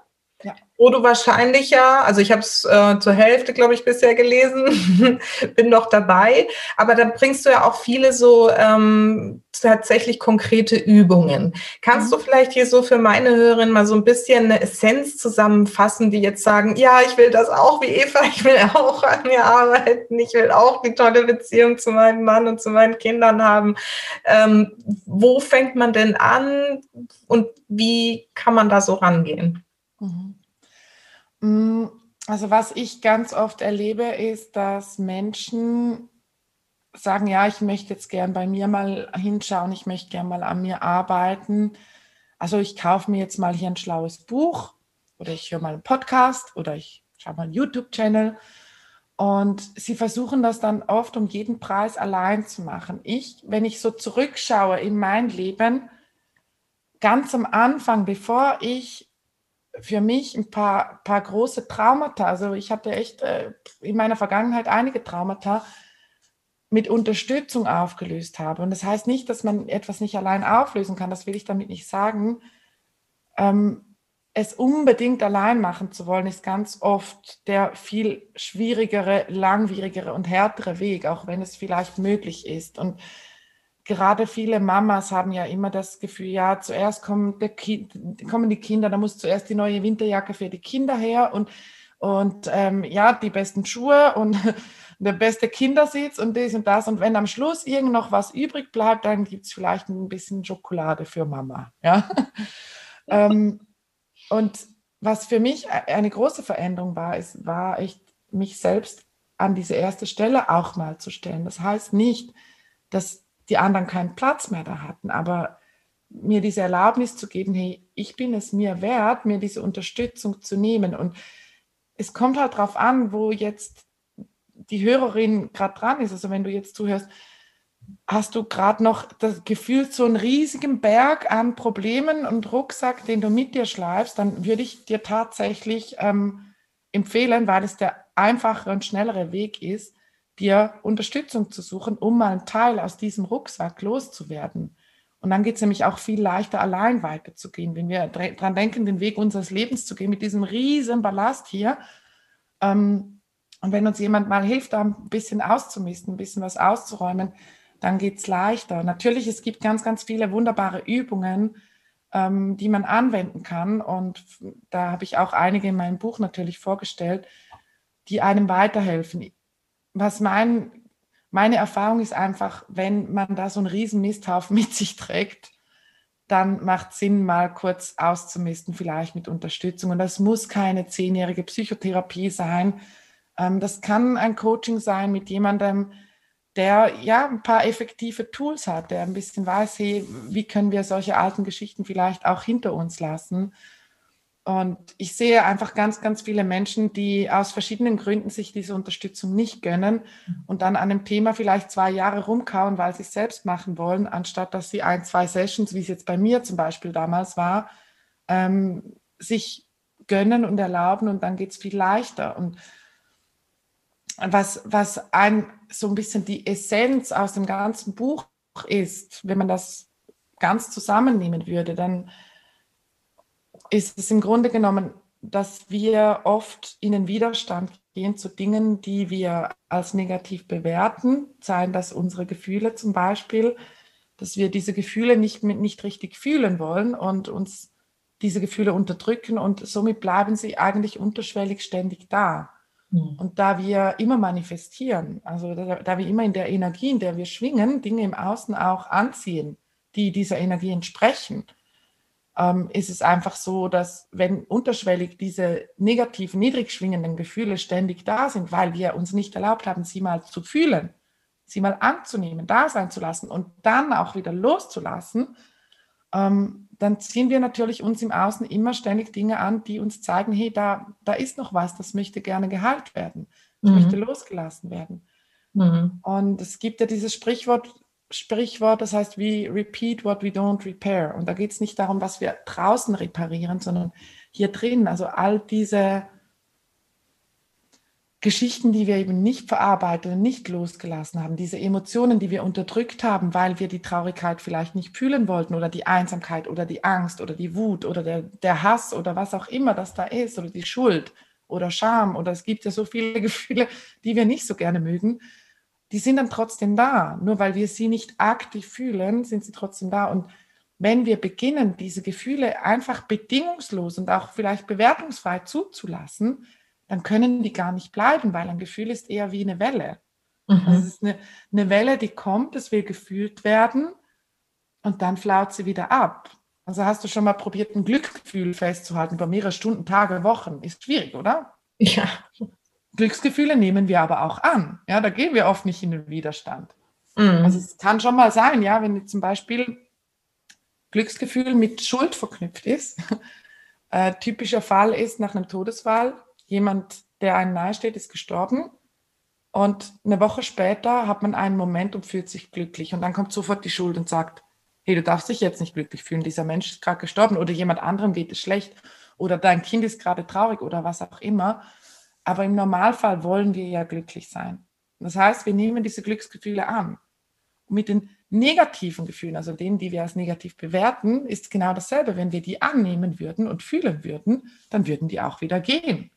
Wo du wahrscheinlich ja, also ich habe es äh, zur Hälfte, glaube ich, bisher gelesen, bin noch dabei, aber da bringst du ja auch viele so ähm, tatsächlich konkrete Übungen. Kannst mhm. du vielleicht hier so für meine Hörerinnen mal so ein bisschen eine Essenz zusammenfassen, die jetzt sagen, ja, ich will das auch wie Eva, ich will auch an mir arbeiten, ich will auch die tolle Beziehung zu meinem Mann und zu meinen Kindern haben. Ähm, wo fängt man denn an und wie kann man da so rangehen? Mhm. Mm, also was ich ganz oft erlebe, ist, dass Menschen sagen, ja, ich möchte jetzt gern bei mir mal hinschauen, ich möchte gern mal an mir arbeiten. Also ich kaufe mir jetzt mal hier ein schlaues Buch oder ich höre mal einen Podcast oder ich schaue mal einen YouTube-Channel. Und sie versuchen das dann oft um jeden Preis allein zu machen. Ich, wenn ich so zurückschaue in mein Leben, ganz am Anfang, bevor ich für mich ein paar, paar große Traumata, also ich hatte echt äh, in meiner Vergangenheit einige Traumata, mit Unterstützung aufgelöst habe. Und das heißt nicht, dass man etwas nicht allein auflösen kann, das will ich damit nicht sagen. Ähm, es unbedingt allein machen zu wollen, ist ganz oft der viel schwierigere, langwierigere und härtere Weg, auch wenn es vielleicht möglich ist. Und gerade viele Mamas haben ja immer das Gefühl, ja, zuerst kommen, kind, kommen die Kinder, da muss zuerst die neue Winterjacke für die Kinder her und, und ähm, ja, die besten Schuhe und der beste Kindersitz und das und das. Und wenn am Schluss irgend noch was übrig bleibt, dann gibt es vielleicht ein bisschen Schokolade für Mama. Ja? ähm, und was für mich eine große Veränderung war, ist, war echt, mich selbst an diese erste Stelle auch mal zu stellen. Das heißt nicht, dass die anderen keinen Platz mehr da hatten, aber mir diese Erlaubnis zu geben, hey, ich bin es mir wert, mir diese Unterstützung zu nehmen. Und es kommt halt darauf an, wo jetzt die Hörerin gerade dran ist, also wenn du jetzt zuhörst, hast du gerade noch das Gefühl, so einen riesigen Berg an Problemen und Rucksack, den du mit dir schleifst, dann würde ich dir tatsächlich ähm, empfehlen, weil es der einfachere und schnellere Weg ist, dir Unterstützung zu suchen, um mal einen Teil aus diesem Rucksack loszuwerden. Und dann geht es nämlich auch viel leichter, allein weiterzugehen. Wenn wir daran denken, den Weg unseres Lebens zu gehen, mit diesem riesen Ballast hier, ähm, und wenn uns jemand mal hilft, da ein bisschen auszumisten, ein bisschen was auszuräumen, dann geht es leichter. Natürlich, es gibt ganz, ganz viele wunderbare Übungen, ähm, die man anwenden kann. Und da habe ich auch einige in meinem Buch natürlich vorgestellt, die einem weiterhelfen. Was mein, meine Erfahrung ist einfach, wenn man da so einen riesen Misthaufen mit sich trägt, dann macht Sinn, mal kurz auszumisten, vielleicht mit Unterstützung. Und das muss keine zehnjährige Psychotherapie sein, ähm, das kann ein Coaching sein mit jemandem, der ja ein paar effektive Tools hat, der ein bisschen weiß, hey, wie können wir solche alten Geschichten vielleicht auch hinter uns lassen. Und ich sehe einfach ganz, ganz viele Menschen, die aus verschiedenen Gründen sich diese Unterstützung nicht gönnen und dann an einem Thema vielleicht zwei Jahre rumkauen, weil sie es selbst machen wollen, anstatt dass sie ein, zwei Sessions, wie es jetzt bei mir zum Beispiel damals war, ähm, sich gönnen und erlauben und dann geht es viel leichter. Und was, was ein, so ein bisschen die Essenz aus dem ganzen Buch ist, wenn man das ganz zusammennehmen würde, dann ist es im Grunde genommen, dass wir oft in den Widerstand gehen zu Dingen, die wir als negativ bewerten, seien das unsere Gefühle zum Beispiel, dass wir diese Gefühle nicht, nicht richtig fühlen wollen und uns diese Gefühle unterdrücken und somit bleiben sie eigentlich unterschwellig ständig da. Mhm. Und da wir immer manifestieren, also da, da, wir immer in der Energie, in der wir schwingen, Dinge im Außen auch anziehen, die dieser Energie entsprechen, ähm, ist es einfach so, dass wenn unterschwellig diese negativen, niedrig schwingenden Gefühle ständig da sind, weil wir uns nicht erlaubt haben, sie mal zu fühlen, sie mal anzunehmen, da sein zu lassen und dann auch wieder loszulassen, ähm, dann ziehen wir natürlich uns im Außen immer ständig Dinge an, die uns zeigen, hey, da, da ist noch was, das möchte gerne geheilt werden, das mhm. möchte losgelassen werden. Mhm. Und es gibt ja dieses Sprichwort, Sprichwort, das heißt, we repeat what we don't repair. Und da geht es nicht darum, was wir draußen reparieren, sondern hier drin, also all diese Geschichten, die wir eben nicht verarbeitet und nicht losgelassen haben, diese Emotionen, die wir unterdrückt haben, weil wir die Traurigkeit vielleicht nicht fühlen wollten oder die Einsamkeit oder die Angst oder die Wut oder der, der Hass oder was auch immer das da ist oder die Schuld oder Scham oder es gibt ja so viele Gefühle, die wir nicht so gerne mögen, die sind dann trotzdem da. Nur weil wir sie nicht aktiv fühlen, sind sie trotzdem da. Und wenn wir beginnen, diese Gefühle einfach bedingungslos und auch vielleicht bewertungsfrei zuzulassen, dann können die gar nicht bleiben, weil ein Gefühl ist eher wie eine Welle. Mhm. Also es ist eine, eine Welle, die kommt, es will gefühlt werden und dann flaut sie wieder ab. Also hast du schon mal probiert, ein Glücksgefühl festzuhalten über mehrere Stunden, Tage, Wochen? Ist schwierig, oder? Ja. Glücksgefühle nehmen wir aber auch an. Ja, da gehen wir oft nicht in den Widerstand. Mhm. Also es kann schon mal sein, ja, wenn zum Beispiel Glücksgefühl mit Schuld verknüpft ist, Äh, typischer Fall ist nach einem Todesfall, jemand, der einem nahesteht, ist gestorben. Und eine Woche später hat man einen Moment und fühlt sich glücklich. Und dann kommt sofort die Schuld und sagt, hey, du darfst dich jetzt nicht glücklich fühlen, dieser Mensch ist gerade gestorben oder jemand anderem geht es schlecht oder dein Kind ist gerade traurig oder was auch immer. Aber im Normalfall wollen wir ja glücklich sein. Das heißt, wir nehmen diese Glücksgefühle an. Und mit den negativen Gefühlen, also denen, die wir als negativ bewerten, ist genau dasselbe. Wenn wir die annehmen würden und fühlen würden, dann würden die auch wieder gehen.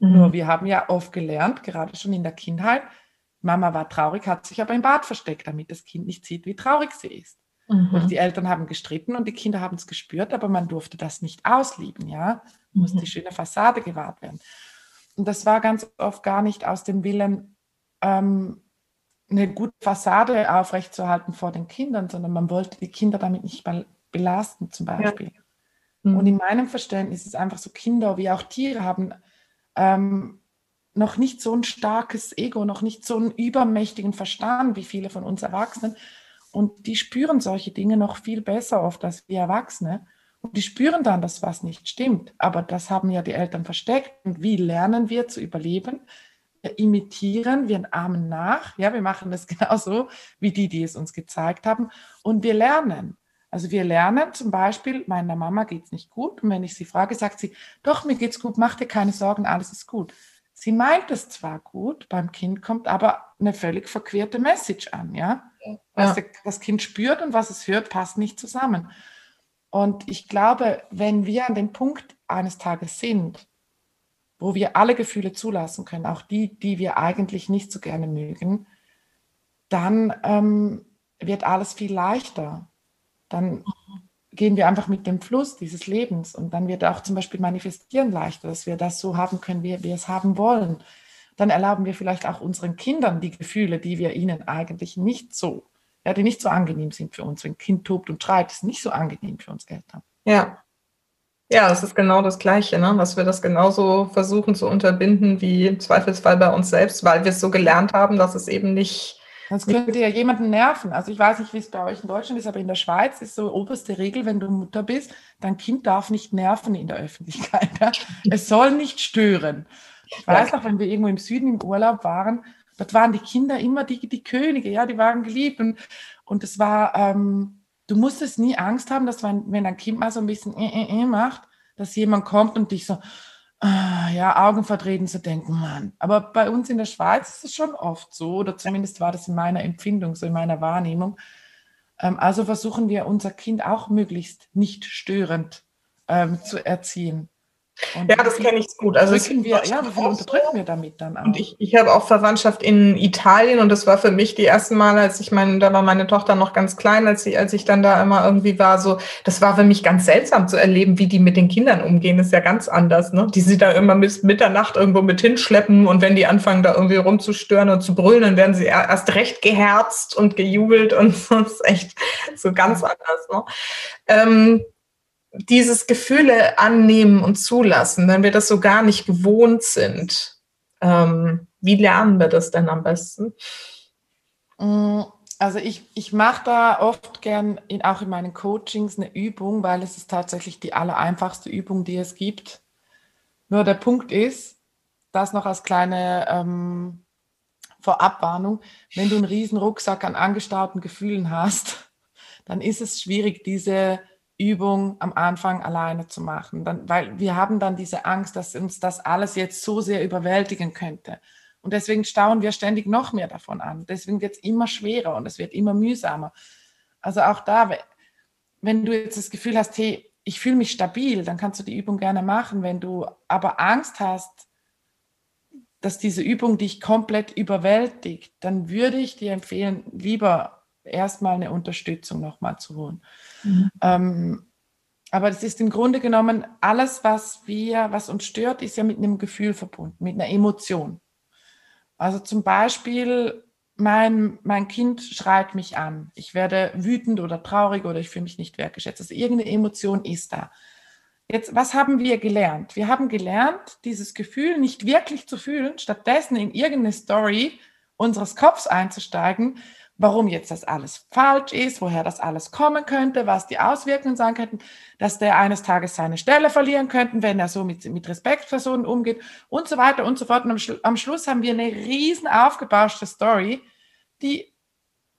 Mhm. Nur wir haben ja oft gelernt, gerade schon in der Kindheit, Mama war traurig, hat sich aber im Bad versteckt, damit das Kind nicht sieht, wie traurig sie ist. Mhm. Und die Eltern haben gestritten und die Kinder haben es gespürt, aber man durfte das nicht auslieben, ja. Mhm. Muss die schöne Fassade gewahrt werden. Und das war ganz oft gar nicht aus dem Willen, ähm, eine gute Fassade aufrechtzuerhalten vor den Kindern, sondern man wollte die Kinder damit nicht belasten, zum Beispiel. Ja. Mhm. Und in meinem Verständnis ist es einfach so, Kinder wie auch Tiere haben ähm, noch nicht so ein starkes Ego, noch nicht so einen übermächtigen Verstand wie viele von uns Erwachsenen. Und die spüren solche Dinge noch viel besser oft als wir Erwachsene. Und die spüren dann, dass was nicht stimmt. Aber das haben ja die Eltern versteckt. Und wie lernen wir zu überleben? Wir imitieren, wir ahmen nach. Ja, wir machen das genauso wie die, die es uns gezeigt haben. Und wir lernen. Also wir lernen zum Beispiel, meiner Mama geht es nicht gut. Und wenn ich sie frage, sagt sie, doch, mir geht's gut, mach dir keine Sorgen, alles ist gut. Sie meint es zwar gut, beim Kind kommt aber eine völlig verquerte Message an, ja. Was ja. das Kind spürt und was es hört, passt nicht zusammen. Und ich glaube, wenn wir an dem Punkt eines Tages sind, wo wir alle Gefühle zulassen können, auch die, die wir eigentlich nicht so gerne mögen, dann ähm, wird alles viel leichter. Dann gehen wir einfach mit dem Fluss dieses Lebens und dann wird auch zum Beispiel manifestieren leichter, dass wir das so haben können, wie wir es haben wollen. Dann erlauben wir vielleicht auch unseren Kindern die Gefühle, die wir ihnen eigentlich nicht so, ja, die nicht so angenehm sind für uns. Wenn ein Kind tobt und schreit, ist nicht so angenehm für uns Eltern. Ja. Ja, es ist genau das Gleiche, ne? dass wir das genauso versuchen zu unterbinden wie im Zweifelsfall bei uns selbst, weil wir es so gelernt haben, dass es eben nicht das könnte ja jemanden nerven. Also ich weiß nicht, wie es bei euch in Deutschland ist, aber in der Schweiz ist so oberste Regel, wenn du Mutter bist, dein Kind darf nicht nerven in der Öffentlichkeit. Ja? Es soll nicht stören. Ich weiß noch, wenn wir irgendwo im Süden im Urlaub waren, dort waren die Kinder immer die, die Könige, ja, die waren geliebt. Und, und es war, ähm, du musstest nie Angst haben, dass wenn, wenn ein Kind mal so ein bisschen äh, äh, äh macht, dass jemand kommt und dich so, Ah, ja, Augen verdrehen zu denken, Mann. Aber bei uns in der Schweiz ist es schon oft so, oder zumindest war das in meiner Empfindung, so in meiner Wahrnehmung. Ähm, also versuchen wir unser Kind auch möglichst nicht störend ähm, zu erziehen. Und ja, das kenne ich gut. Also wir, ja, wie viel unterdrücken wir damit dann auch? Und ich, ich habe auch Verwandtschaft in Italien und das war für mich die ersten Male, als ich meine, da war meine Tochter noch ganz klein, als, sie, als ich dann da immer irgendwie war, so, das war für mich ganz seltsam zu erleben, wie die mit den Kindern umgehen. Das ist ja ganz anders, ne? Die sie da immer bis Mitternacht irgendwo mit hinschleppen und wenn die anfangen, da irgendwie rumzustören und zu brüllen, dann werden sie erst recht geherzt und gejubelt und so. Das ist echt so ganz anders, ne? Ähm, dieses Gefühle annehmen und zulassen, wenn wir das so gar nicht gewohnt sind, ähm, wie lernen wir das denn am besten? Mm, also ich, ich mache da oft gern in, auch in meinen Coachings eine Übung, weil es ist tatsächlich die allereinfachste Übung, die es gibt. Nur der Punkt ist, das noch als kleine ähm, Vorabwarnung, wenn du einen riesen Rucksack an angestauten Gefühlen hast, dann ist es schwierig, diese Übung am Anfang alleine zu machen, dann, weil wir haben dann diese Angst, dass uns das alles jetzt so sehr überwältigen könnte. Und deswegen stauen wir ständig noch mehr davon an. Deswegen wird es immer schwerer und es wird immer mühsamer. Also auch da, wenn du jetzt das Gefühl hast, hey, ich fühle mich stabil, dann kannst du die Übung gerne machen. Wenn du aber Angst hast, dass diese Übung dich komplett überwältigt, dann würde ich dir empfehlen, lieber erstmal eine Unterstützung nochmal zu holen. Mhm. Ähm, aber es ist im Grunde genommen alles, was wir, was uns stört, ist ja mit einem Gefühl verbunden, mit einer Emotion. Also zum Beispiel, mein, mein Kind schreit mich an. Ich werde wütend oder traurig oder ich fühle mich nicht wertgeschätzt. Also irgendeine Emotion ist da. Jetzt, was haben wir gelernt? Wir haben gelernt, dieses Gefühl nicht wirklich zu fühlen, stattdessen in irgendeine Story unseres Kopfs einzusteigen warum jetzt das alles falsch ist, woher das alles kommen könnte, was die Auswirkungen sein könnten, dass der eines Tages seine Stelle verlieren könnte, wenn er so mit, mit Respektpersonen umgeht und so weiter und so fort. Und am, Schlu am Schluss haben wir eine riesen aufgebauschte Story, die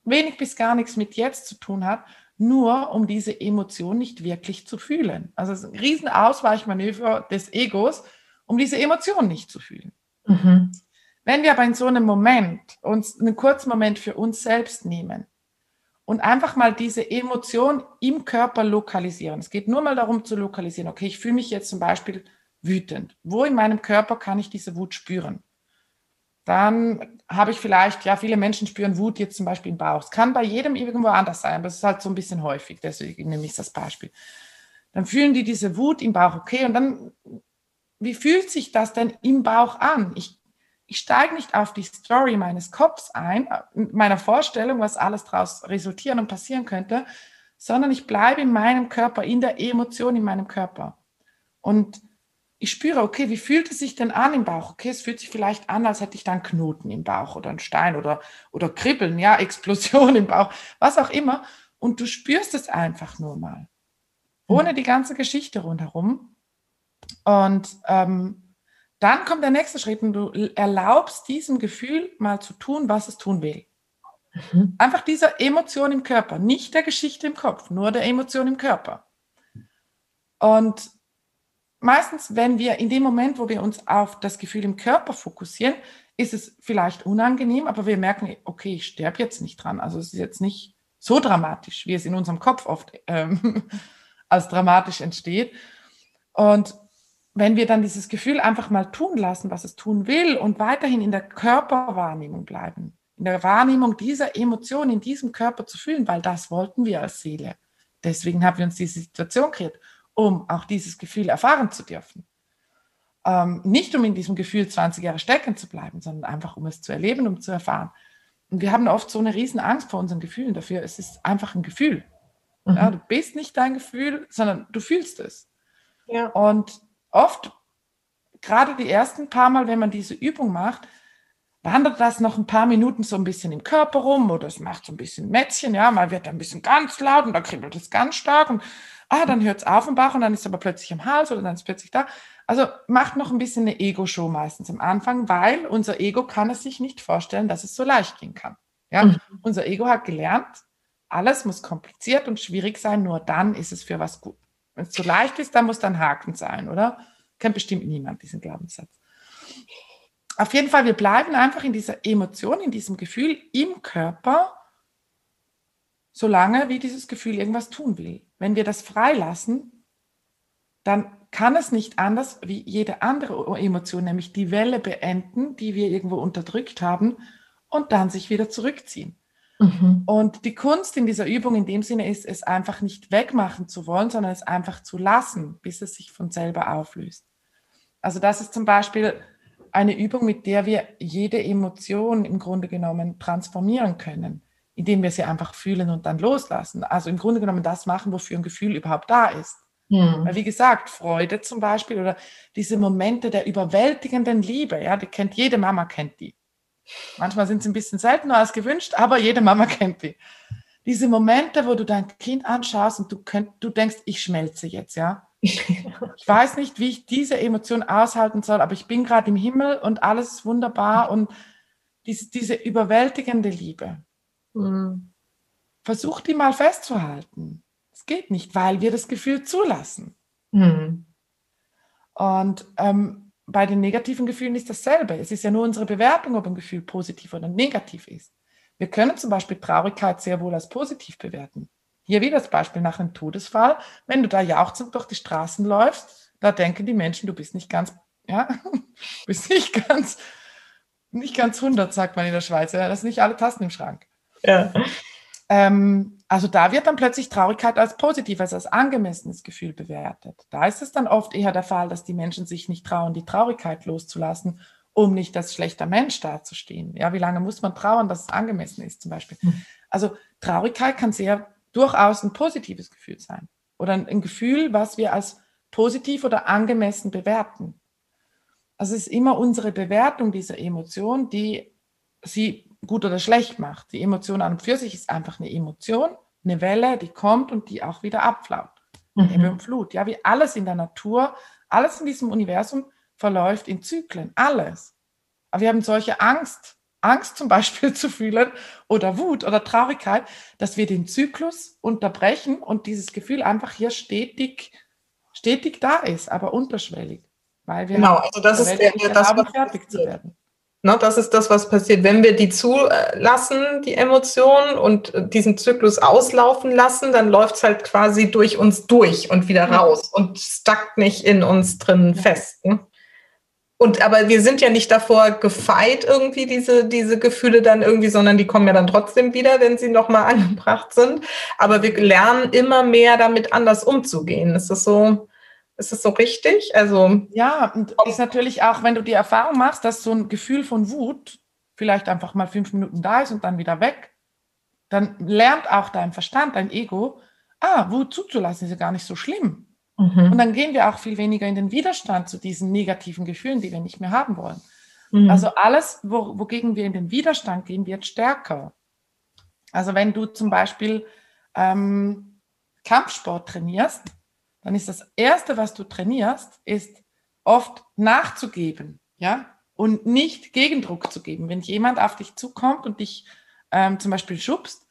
wenig bis gar nichts mit jetzt zu tun hat, nur um diese Emotion nicht wirklich zu fühlen. Also es ist ein riesen Ausweichmanöver des Egos, um diese Emotion nicht zu fühlen. Mhm. Wenn wir aber in so einem Moment uns einen kurzen Moment für uns selbst nehmen und einfach mal diese Emotion im Körper lokalisieren. Es geht nur mal darum zu lokalisieren, okay, ich fühle mich jetzt zum Beispiel wütend. Wo in meinem Körper kann ich diese Wut spüren? Dann habe ich vielleicht, ja, viele Menschen spüren Wut jetzt zum Beispiel im Bauch. Es kann bei jedem irgendwo anders sein, aber es ist halt so ein bisschen häufig, deswegen nehme ich das Beispiel. Dann fühlen die diese Wut im Bauch, okay, und dann, wie fühlt sich das denn im Bauch an? Ich ich steige nicht auf die Story meines Kopfs ein, meiner Vorstellung, was alles daraus resultieren und passieren könnte, sondern ich bleibe in meinem Körper, in der Emotion in meinem Körper. Und ich spüre, okay, wie fühlt es sich denn an im Bauch? Okay, es fühlt sich vielleicht an, als hätte ich da einen Knoten im Bauch oder einen Stein oder, oder Kribbeln, ja, Explosion im Bauch, was auch immer. Und du spürst es einfach nur mal, ohne die ganze Geschichte rundherum. Und ähm, dann kommt der nächste Schritt und du erlaubst diesem Gefühl mal zu tun, was es tun will. Mhm. Einfach dieser Emotion im Körper, nicht der Geschichte im Kopf, nur der Emotion im Körper. Und meistens, wenn wir in dem Moment, wo wir uns auf das Gefühl im Körper fokussieren, ist es vielleicht unangenehm, aber wir merken, okay, ich sterbe jetzt nicht dran. Also es ist jetzt nicht so dramatisch, wie es in unserem Kopf oft ähm, als dramatisch entsteht. Und wenn wir dann dieses Gefühl einfach mal tun lassen, was es tun will und weiterhin in der Körperwahrnehmung bleiben, in der Wahrnehmung dieser Emotion in diesem Körper zu fühlen, weil das wollten wir als Seele. Deswegen haben wir uns diese Situation kreiert, um auch dieses Gefühl erfahren zu dürfen. Ähm, nicht um in diesem Gefühl 20 Jahre stecken zu bleiben, sondern einfach um es zu erleben, um zu erfahren. Und wir haben oft so eine riesen Angst vor unseren Gefühlen dafür. Es ist einfach ein Gefühl. Mhm. Ja, du bist nicht dein Gefühl, sondern du fühlst es. Ja. Und oft, gerade die ersten paar Mal, wenn man diese Übung macht, wandert das noch ein paar Minuten so ein bisschen im Körper rum oder es macht so ein bisschen Mätzchen, ja, mal wird ein bisschen ganz laut und dann kribbelt es ganz stark und ah, dann hört es auf im Bauch und dann ist es aber plötzlich im Hals oder dann ist es plötzlich da. Also macht noch ein bisschen eine Ego-Show meistens am Anfang, weil unser Ego kann es sich nicht vorstellen, dass es so leicht gehen kann. Ja, mhm. unser Ego hat gelernt, alles muss kompliziert und schwierig sein, nur dann ist es für was gut. Wenn es zu leicht ist, dann muss dann Haken sein, oder? Kennt bestimmt niemand diesen Glaubenssatz. Auf jeden Fall, wir bleiben einfach in dieser Emotion, in diesem Gefühl im Körper, solange wie dieses Gefühl irgendwas tun will. Wenn wir das freilassen, dann kann es nicht anders wie jede andere Emotion, nämlich die Welle beenden, die wir irgendwo unterdrückt haben und dann sich wieder zurückziehen. Mhm. Und die Kunst in dieser Übung in dem Sinne ist, es einfach nicht wegmachen zu wollen, sondern es einfach zu lassen, bis es sich von selber auflöst. Also das ist zum Beispiel eine Übung, mit der wir jede Emotion im Grunde genommen transformieren können, indem wir sie einfach fühlen und dann loslassen. Also im Grunde genommen das machen, wofür ein Gefühl überhaupt da ist. Mhm. Weil wie gesagt, Freude zum Beispiel oder diese Momente der überwältigenden Liebe, ja, die kennt jede Mama kennt die. Manchmal sind sie ein bisschen seltener als gewünscht, aber jede Mama kennt die. Diese Momente, wo du dein Kind anschaust und du, könnt, du denkst, ich schmelze jetzt, ja. Ich weiß nicht, wie ich diese Emotion aushalten soll, aber ich bin gerade im Himmel und alles ist wunderbar und diese, diese überwältigende Liebe. Mhm. Versuch die mal festzuhalten. Es geht nicht, weil wir das Gefühl zulassen. Mhm. Und ähm, bei den negativen Gefühlen ist dasselbe. Es ist ja nur unsere Bewertung, ob ein Gefühl positiv oder negativ ist. Wir können zum Beispiel Traurigkeit sehr wohl als positiv bewerten. Hier wieder das Beispiel nach einem Todesfall. Wenn du da jauchzend durch die Straßen läufst, da denken die Menschen, du bist nicht ganz, ja, bist nicht ganz, nicht ganz 100, sagt man in der Schweiz. Ja, das sind nicht alle Tasten im Schrank. Ja. Ähm, also da wird dann plötzlich Traurigkeit als positiv, also als angemessenes Gefühl bewertet. Da ist es dann oft eher der Fall, dass die Menschen sich nicht trauen, die Traurigkeit loszulassen, um nicht als schlechter Mensch dazustehen. Ja, wie lange muss man trauern, dass es angemessen ist, zum Beispiel? Hm. Also Traurigkeit kann sehr durchaus ein positives Gefühl sein oder ein Gefühl, was wir als positiv oder angemessen bewerten. Also es ist immer unsere Bewertung dieser Emotion, die sie gut oder schlecht macht. Die Emotion an und für sich ist einfach eine Emotion, eine Welle, die kommt und die auch wieder abflaut. Mhm. Ebbe und Flut. Ja, wie alles in der Natur, alles in diesem Universum verläuft in Zyklen. Alles. Aber wir haben solche Angst, Angst zum Beispiel zu fühlen oder Wut oder Traurigkeit, dass wir den Zyklus unterbrechen und dieses Gefühl einfach hier stetig, stetig da ist, aber unterschwellig. Weil wir genau, also das ist der, das, was fertig zu werden. Ne, das ist das, was passiert. Wenn wir die zulassen, die Emotionen, und diesen Zyklus auslaufen lassen, dann läuft es halt quasi durch uns durch und wieder raus und stackt nicht in uns drin fest. Ne? Und aber wir sind ja nicht davor gefeit, irgendwie diese, diese Gefühle dann irgendwie, sondern die kommen ja dann trotzdem wieder, wenn sie nochmal angebracht sind. Aber wir lernen immer mehr damit anders umzugehen. Ist das so? Ist das so richtig? Also ja, und ist natürlich auch, wenn du die Erfahrung machst, dass so ein Gefühl von Wut vielleicht einfach mal fünf Minuten da ist und dann wieder weg, dann lernt auch dein Verstand, dein Ego, ah, Wut zuzulassen ist ja gar nicht so schlimm. Mhm. Und dann gehen wir auch viel weniger in den Widerstand zu diesen negativen Gefühlen, die wir nicht mehr haben wollen. Mhm. Also alles, wo, wogegen wir in den Widerstand gehen, wird stärker. Also wenn du zum Beispiel ähm, Kampfsport trainierst, dann ist das Erste, was du trainierst, ist oft nachzugeben, ja, und nicht Gegendruck zu geben. Wenn jemand auf dich zukommt und dich ähm, zum Beispiel schubst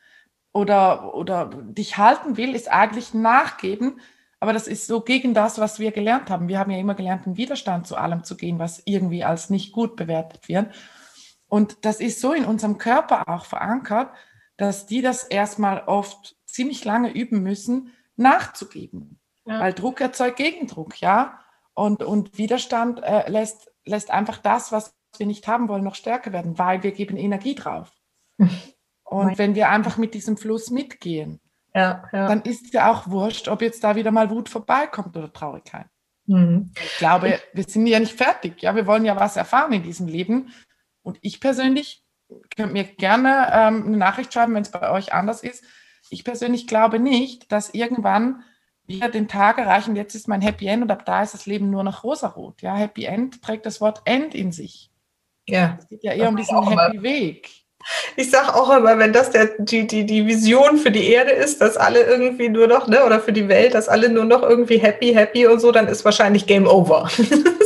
oder, oder dich halten will, ist eigentlich nachgeben, aber das ist so gegen das, was wir gelernt haben. Wir haben ja immer gelernt, in Widerstand zu allem zu gehen, was irgendwie als nicht gut bewertet wird. Und das ist so in unserem Körper auch verankert, dass die das erstmal oft ziemlich lange üben müssen, nachzugeben. Ja. Weil Druck erzeugt Gegendruck, ja. Und, und Widerstand äh, lässt, lässt einfach das, was wir nicht haben wollen, noch stärker werden, weil wir geben Energie drauf. Und wenn wir einfach mit diesem Fluss mitgehen, ja, ja. dann ist ja auch wurscht, ob jetzt da wieder mal Wut vorbeikommt oder Traurigkeit. Mhm. Ich glaube, wir sind ja nicht fertig. Ja, wir wollen ja was erfahren in diesem Leben. Und ich persönlich könnt mir gerne ähm, eine Nachricht schreiben, wenn es bei euch anders ist. Ich persönlich glaube nicht, dass irgendwann wir den Tag erreichen, jetzt ist mein Happy End und ab da ist das Leben nur noch rosarot. Ja, Happy End trägt das Wort End in sich. Ja. Es geht ja eher um diesen Happy Weg. Ich sage auch immer, wenn das der, die, die, die Vision für die Erde ist, dass alle irgendwie nur noch, ne, oder für die Welt, dass alle nur noch irgendwie happy, happy und so, dann ist wahrscheinlich Game Over.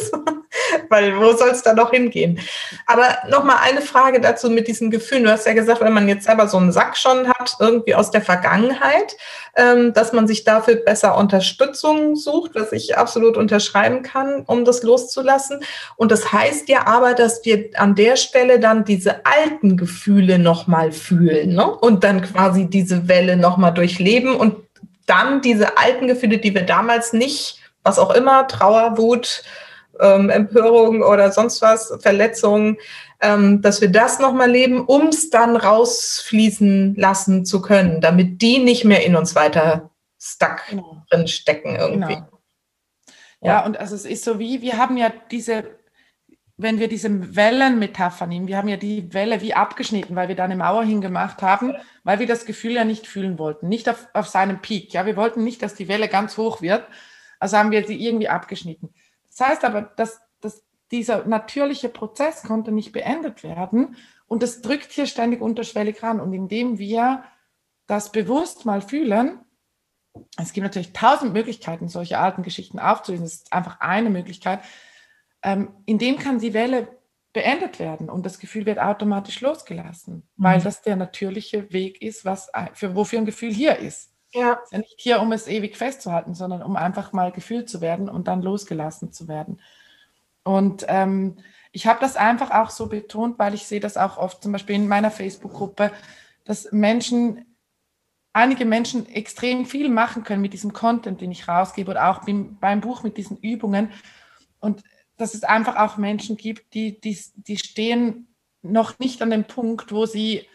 Weil wo soll es da noch hingehen? Aber nochmal eine Frage dazu mit diesen Gefühlen. Du hast ja gesagt, wenn man jetzt selber so einen Sack schon hat, irgendwie aus der Vergangenheit, ähm, dass man sich dafür besser Unterstützung sucht, was ich absolut unterschreiben kann, um das loszulassen. Und das heißt ja aber, dass wir an der Stelle dann diese alten Gefühle nochmal fühlen ne? und dann quasi diese Welle nochmal durchleben und dann diese alten Gefühle, die wir damals nicht, was auch immer, Trauer, Wut, ähm, Empörung oder sonst was, Verletzungen, ähm, dass wir das nochmal leben, um es dann rausfließen lassen zu können, damit die nicht mehr in uns weiter stuck genau. drin stecken irgendwie. Genau. Ja, ja, und also es ist so wie, wir haben ja diese, wenn wir diese Wellenmetapher nehmen, wir haben ja die Welle wie abgeschnitten, weil wir da eine Mauer hingemacht haben, weil wir das Gefühl ja nicht fühlen wollten, nicht auf, auf seinem Peak. Ja, wir wollten nicht, dass die Welle ganz hoch wird, also haben wir sie irgendwie abgeschnitten. Das heißt aber, dass, dass dieser natürliche Prozess konnte nicht beendet werden und es drückt hier ständig unterschwellig ran. Und indem wir das bewusst mal fühlen, es gibt natürlich tausend Möglichkeiten, solche alten Geschichten aufzulösen. Das ist einfach eine Möglichkeit. Ähm, in dem kann die Welle beendet werden und das Gefühl wird automatisch losgelassen, mhm. weil das der natürliche Weg ist, was für wofür ein Gefühl hier ist. Ja. ist ja nicht hier, um es ewig festzuhalten, sondern um einfach mal gefühlt zu werden und dann losgelassen zu werden. Und ähm, ich habe das einfach auch so betont, weil ich sehe das auch oft zum Beispiel in meiner Facebook-Gruppe, dass Menschen, einige Menschen extrem viel machen können mit diesem Content, den ich rausgebe oder auch beim, Buch mit diesen Übungen. Und dass es einfach auch Menschen gibt, die, die, die stehen noch nicht an dem Punkt, wo sie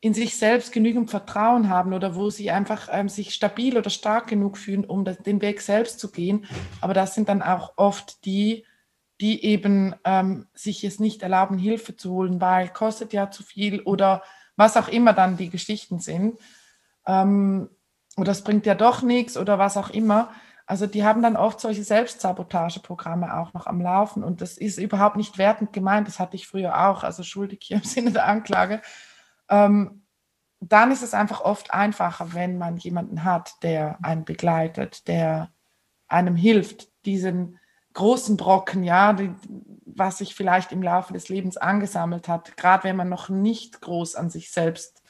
in sich selbst genügend Vertrauen haben oder wo sie einfach ähm, sich stabil oder stark genug fühlen, um das, den Weg selbst zu gehen. Aber das sind dann auch oft die, die eben ähm, sich es nicht erlauben, Hilfe zu holen, weil kostet ja zu viel oder was auch immer dann die Geschichten sind. Ähm, oder es bringt ja doch nichts oder was auch immer. Also die haben dann oft solche Selbstsabotageprogramme auch noch am Laufen und das ist überhaupt nicht wertend gemeint. Das hatte ich früher auch, also schuldig hier im Sinne der Anklage. Ähm, dann ist es einfach oft einfacher, wenn man jemanden hat, der einen begleitet, der einem hilft, diesen großen Brocken, ja, die, was sich vielleicht im Laufe des Lebens angesammelt hat, gerade wenn man noch nicht groß an sich selbst,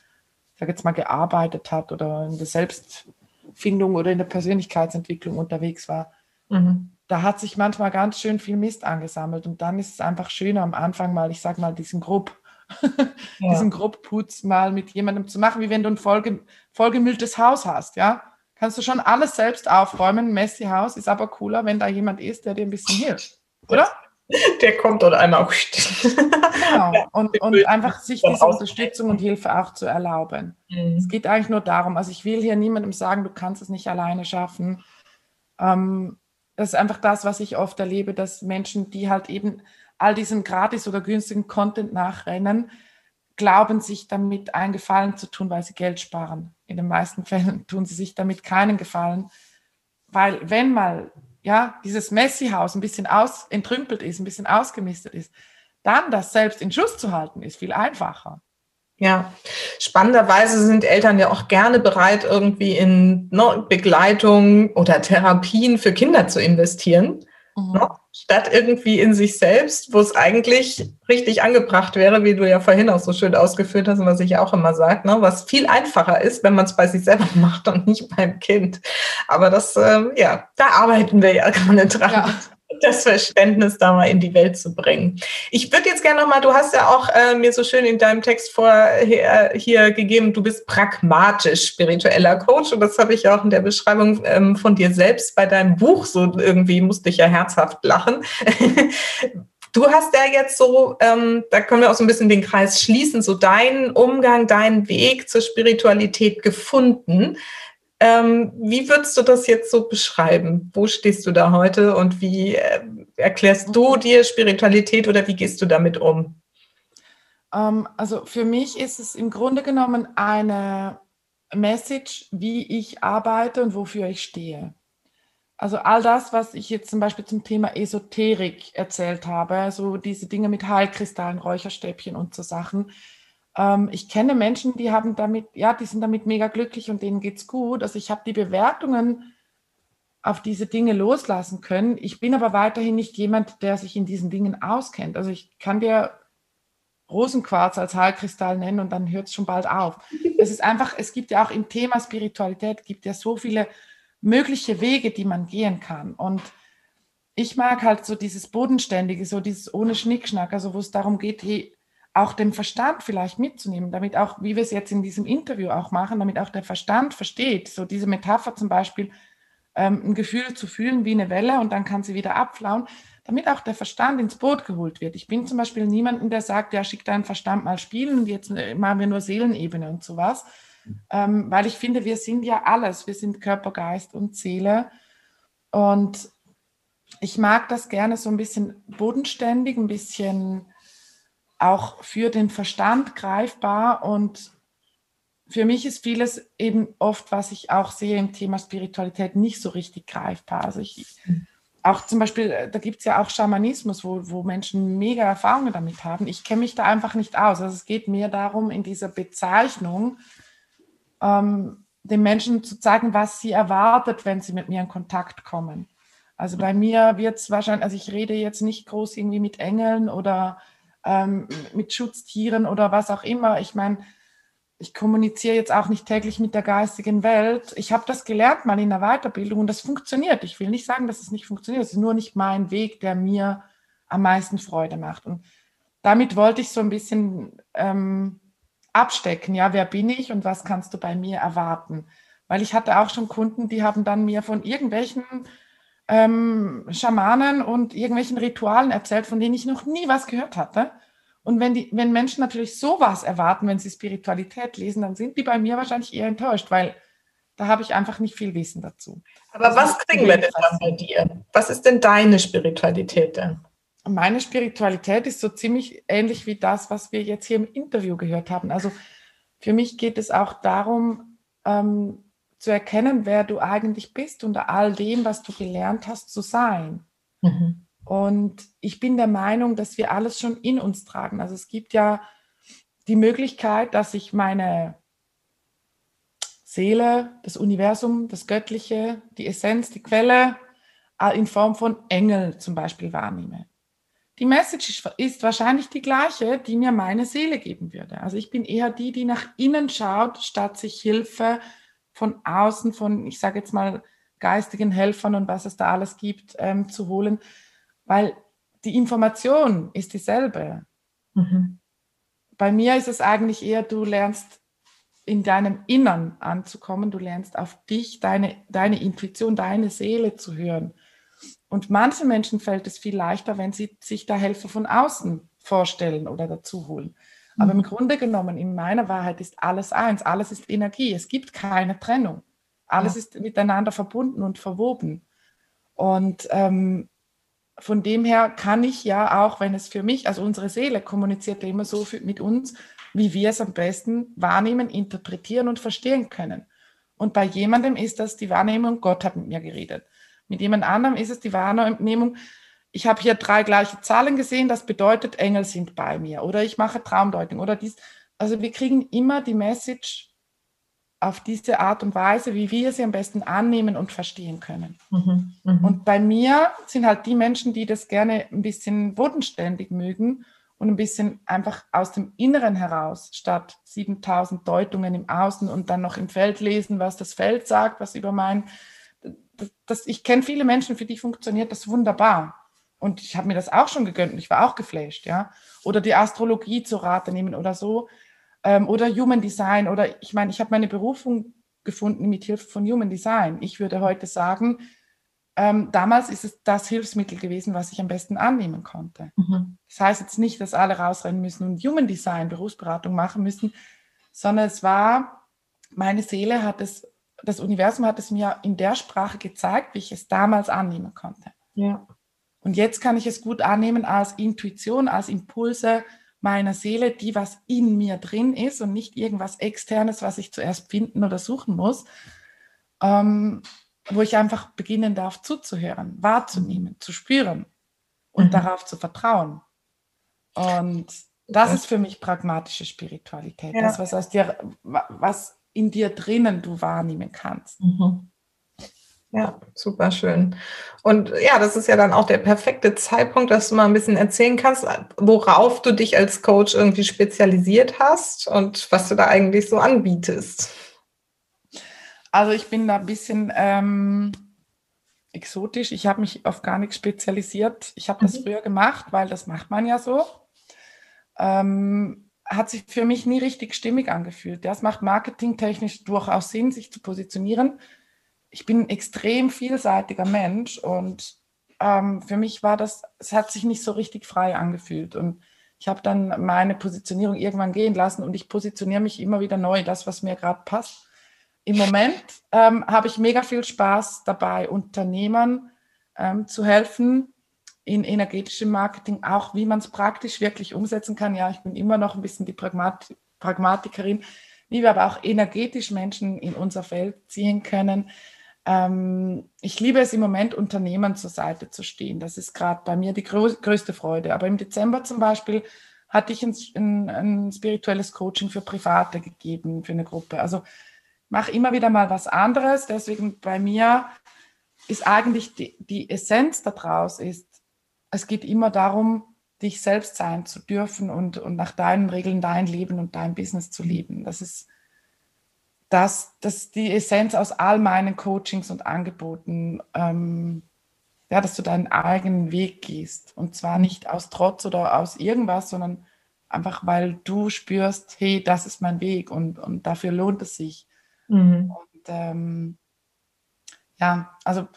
ich sage jetzt mal, gearbeitet hat oder in der Selbstfindung oder in der Persönlichkeitsentwicklung unterwegs war. Mhm. Da hat sich manchmal ganz schön viel Mist angesammelt und dann ist es einfach schöner am Anfang mal, ich sage mal, diesen Grupp, ja. diesen Grobputz mal mit jemandem zu machen, wie wenn du ein vollge vollgemülltes Haus hast, ja. Kannst du schon alles selbst aufräumen. Messi-Haus ist aber cooler, wenn da jemand ist, der dir ein bisschen hilft, oder? Der kommt und einmal. genau. Und, und einfach sich diese Unterstützung und Hilfe auch zu erlauben. Mhm. Es geht eigentlich nur darum, also ich will hier niemandem sagen, du kannst es nicht alleine schaffen. Ähm, das ist einfach das, was ich oft erlebe, dass Menschen, die halt eben all diesen gratis oder günstigen Content nachrennen, glauben, sich damit einen Gefallen zu tun, weil sie Geld sparen. In den meisten Fällen tun sie sich damit keinen Gefallen, weil wenn mal ja dieses Messi-Haus ein bisschen aus, entrümpelt ist, ein bisschen ausgemistet ist, dann das selbst in Schuss zu halten, ist viel einfacher. Ja, spannenderweise sind Eltern ja auch gerne bereit, irgendwie in Begleitung oder Therapien für Kinder zu investieren. Mhm. Ne? statt irgendwie in sich selbst, wo es eigentlich richtig angebracht wäre, wie du ja vorhin auch so schön ausgeführt hast und was ich auch immer sage, ne? was viel einfacher ist, wenn man es bei sich selber macht und nicht beim Kind. Aber das, ähm, ja, da arbeiten wir ja gerade dran. Ja das Verständnis da mal in die Welt zu bringen. Ich würde jetzt gerne nochmal, du hast ja auch äh, mir so schön in deinem Text vorher hier gegeben, du bist pragmatisch spiritueller Coach und das habe ich auch in der Beschreibung ähm, von dir selbst bei deinem Buch so irgendwie, musste ich ja herzhaft lachen. Du hast ja jetzt so, ähm, da können wir auch so ein bisschen den Kreis schließen, so deinen Umgang, deinen Weg zur Spiritualität gefunden. Ähm, wie würdest du das jetzt so beschreiben? Wo stehst du da heute und wie äh, erklärst du dir Spiritualität oder wie gehst du damit um? Ähm, also für mich ist es im Grunde genommen eine Message, wie ich arbeite und wofür ich stehe. Also all das, was ich jetzt zum Beispiel zum Thema Esoterik erzählt habe, so diese Dinge mit Heilkristallen, Räucherstäbchen und so Sachen, ähm, ich kenne Menschen, die haben damit, ja, die sind damit mega glücklich und denen geht's gut. Also ich habe die Bewertungen auf diese Dinge loslassen können. Ich bin aber weiterhin nicht jemand, der sich in diesen Dingen auskennt. Also ich kann dir Rosenquarz als Heilkristall nennen und dann hört es schon bald auf. Es ist einfach, es gibt ja auch im Thema Spiritualität, gibt ja so viele mögliche Wege, die man gehen kann. Und ich mag halt so dieses Bodenständige, so dieses ohne Schnickschnack, also wo es darum geht, hey, auch den Verstand vielleicht mitzunehmen, damit auch, wie wir es jetzt in diesem Interview auch machen, damit auch der Verstand versteht, so diese Metapher zum Beispiel, ähm, ein Gefühl zu fühlen wie eine Welle und dann kann sie wieder abflauen, damit auch der Verstand ins Boot geholt wird. Ich bin zum Beispiel niemanden, der sagt, ja, schick deinen Verstand mal spielen und jetzt äh, machen wir nur Seelenebene und sowas, ähm, weil ich finde, wir sind ja alles, wir sind Körper, Geist und Seele. Und ich mag das gerne so ein bisschen bodenständig, ein bisschen auch für den Verstand greifbar und für mich ist vieles eben oft, was ich auch sehe im Thema Spiritualität, nicht so richtig greifbar. Also ich, auch zum Beispiel, äh, da gibt es ja auch Schamanismus, wo, wo Menschen mega Erfahrungen damit haben. Ich kenne mich da einfach nicht aus. Also es geht mir darum, in dieser Bezeichnung ähm, den Menschen zu zeigen, was sie erwartet, wenn sie mit mir in Kontakt kommen. Also bei mir wird es wahrscheinlich, also ich rede jetzt nicht groß irgendwie mit Engeln oder ähm, mit Schutztieren oder was auch immer. Ich meine, ich kommuniziere jetzt auch nicht täglich mit der geistigen Welt. Ich habe das gelernt mal in der Weiterbildung und das funktioniert. Ich will nicht sagen, dass es nicht funktioniert. Es ist nur nicht mein Weg, der mir am meisten Freude macht. Und damit wollte ich so ein bisschen ähm, abstecken. Ja, wer bin ich und was kannst du bei mir erwarten? Weil ich hatte auch schon Kunden, die haben dann mir von irgendwelchen ähm, Schamanen und irgendwelchen Ritualen erzählt, von denen ich noch nie was gehört hatte. Und wenn, die, wenn Menschen natürlich sowas erwarten, wenn sie Spiritualität lesen, dann sind die bei mir wahrscheinlich eher enttäuscht, weil da habe ich einfach nicht viel Wissen dazu. Aber also was kriegen wir denn dann bei dir? Was ist denn deine Spiritualität denn? Meine Spiritualität ist so ziemlich ähnlich wie das, was wir jetzt hier im Interview gehört haben. Also für mich geht es auch darum, ähm, zu erkennen, wer du eigentlich bist, unter all dem, was du gelernt hast zu sein. Mhm. Und ich bin der Meinung, dass wir alles schon in uns tragen. Also es gibt ja die Möglichkeit, dass ich meine Seele, das Universum, das Göttliche, die Essenz, die Quelle äh, in Form von Engel zum Beispiel wahrnehme. Die Message ist wahrscheinlich die gleiche, die mir meine Seele geben würde. Also ich bin eher die, die nach innen schaut, statt sich Hilfe von außen, von, ich sage jetzt mal, geistigen Helfern und was es da alles gibt, ähm, zu holen, weil die Information ist dieselbe. Mhm. Bei mir ist es eigentlich eher, du lernst in deinem Innern anzukommen, du lernst auf dich, deine, deine Intuition, deine Seele zu hören. Und manchen Menschen fällt es viel leichter, wenn sie sich da Helfer von außen vorstellen oder dazu holen. Aber im mhm. Grunde genommen, in meiner Wahrheit ist alles eins, alles ist Energie, es gibt keine Trennung. Alles ja. ist miteinander verbunden und verwoben. Und ähm, von dem her kann ich ja auch, wenn es für mich, also unsere Seele kommuniziert immer so mit uns, wie wir es am besten wahrnehmen, interpretieren und verstehen können. Und bei jemandem ist das die Wahrnehmung, Gott hat mit mir geredet. Mit jemand anderem ist es die Wahrnehmung, ich habe hier drei gleiche Zahlen gesehen, das bedeutet, Engel sind bei mir. Oder ich mache Traumdeutung oder dies. Also wir kriegen immer die Message auf diese Art und Weise, wie wir sie am besten annehmen und verstehen können. Mhm, mh. Und bei mir sind halt die Menschen, die das gerne ein bisschen bodenständig mögen und ein bisschen einfach aus dem Inneren heraus, statt 7000 Deutungen im Außen und dann noch im Feld lesen, was das Feld sagt, was über mein das, das, ich kenne viele Menschen, für die funktioniert das wunderbar. Und ich habe mir das auch schon gegönnt und ich war auch geflasht, ja. Oder die Astrologie zu Rate nehmen oder so. Ähm, oder Human Design. Oder ich meine, ich habe meine Berufung gefunden mit Hilfe von Human Design. Ich würde heute sagen, ähm, damals ist es das Hilfsmittel gewesen, was ich am besten annehmen konnte. Mhm. Das heißt jetzt nicht, dass alle rausrennen müssen und Human Design, Berufsberatung machen müssen, sondern es war, meine Seele hat es das Universum hat es mir in der Sprache gezeigt, wie ich es damals annehmen konnte. Ja. Und jetzt kann ich es gut annehmen als Intuition, als Impulse meiner Seele, die was in mir drin ist und nicht irgendwas externes, was ich zuerst finden oder suchen muss, ähm, wo ich einfach beginnen darf zuzuhören, wahrzunehmen, zu spüren und mhm. darauf zu vertrauen. Und das ist für mich pragmatische Spiritualität. Ja. Das, was aus dir, was in dir drinnen du wahrnehmen kannst. Mhm. Ja, super schön. Und ja, das ist ja dann auch der perfekte Zeitpunkt, dass du mal ein bisschen erzählen kannst, worauf du dich als Coach irgendwie spezialisiert hast und was du da eigentlich so anbietest. Also ich bin da ein bisschen ähm, exotisch. Ich habe mich auf gar nichts spezialisiert. Ich habe das mhm. früher gemacht, weil das macht man ja so. Ähm, hat sich für mich nie richtig stimmig angefühlt. Das macht marketingtechnisch durchaus Sinn, sich zu positionieren. Ich bin ein extrem vielseitiger Mensch und ähm, für mich war das, es hat sich nicht so richtig frei angefühlt. Und ich habe dann meine Positionierung irgendwann gehen lassen und ich positioniere mich immer wieder neu, das, was mir gerade passt. Im Moment ähm, habe ich mega viel Spaß dabei, Unternehmern ähm, zu helfen, in energetischem Marketing, auch wie man es praktisch wirklich umsetzen kann. Ja, ich bin immer noch ein bisschen die Pragmat Pragmatikerin, wie wir aber auch energetisch Menschen in unser Feld ziehen können. Ähm, ich liebe es im Moment, Unternehmen zur Seite zu stehen. Das ist gerade bei mir die größte Freude. Aber im Dezember zum Beispiel hatte ich ein, ein, ein spirituelles Coaching für Private gegeben, für eine Gruppe. Also mache immer wieder mal was anderes. Deswegen bei mir ist eigentlich die, die Essenz daraus ist, es geht immer darum, dich selbst sein zu dürfen und, und nach deinen Regeln dein Leben und dein Business zu leben. Das ist das, das die Essenz aus all meinen Coachings und Angeboten, ähm, ja, dass du deinen eigenen Weg gehst. Und zwar nicht aus Trotz oder aus irgendwas, sondern einfach, weil du spürst, hey, das ist mein Weg und, und dafür lohnt es sich. Mhm. Und ähm, ja, also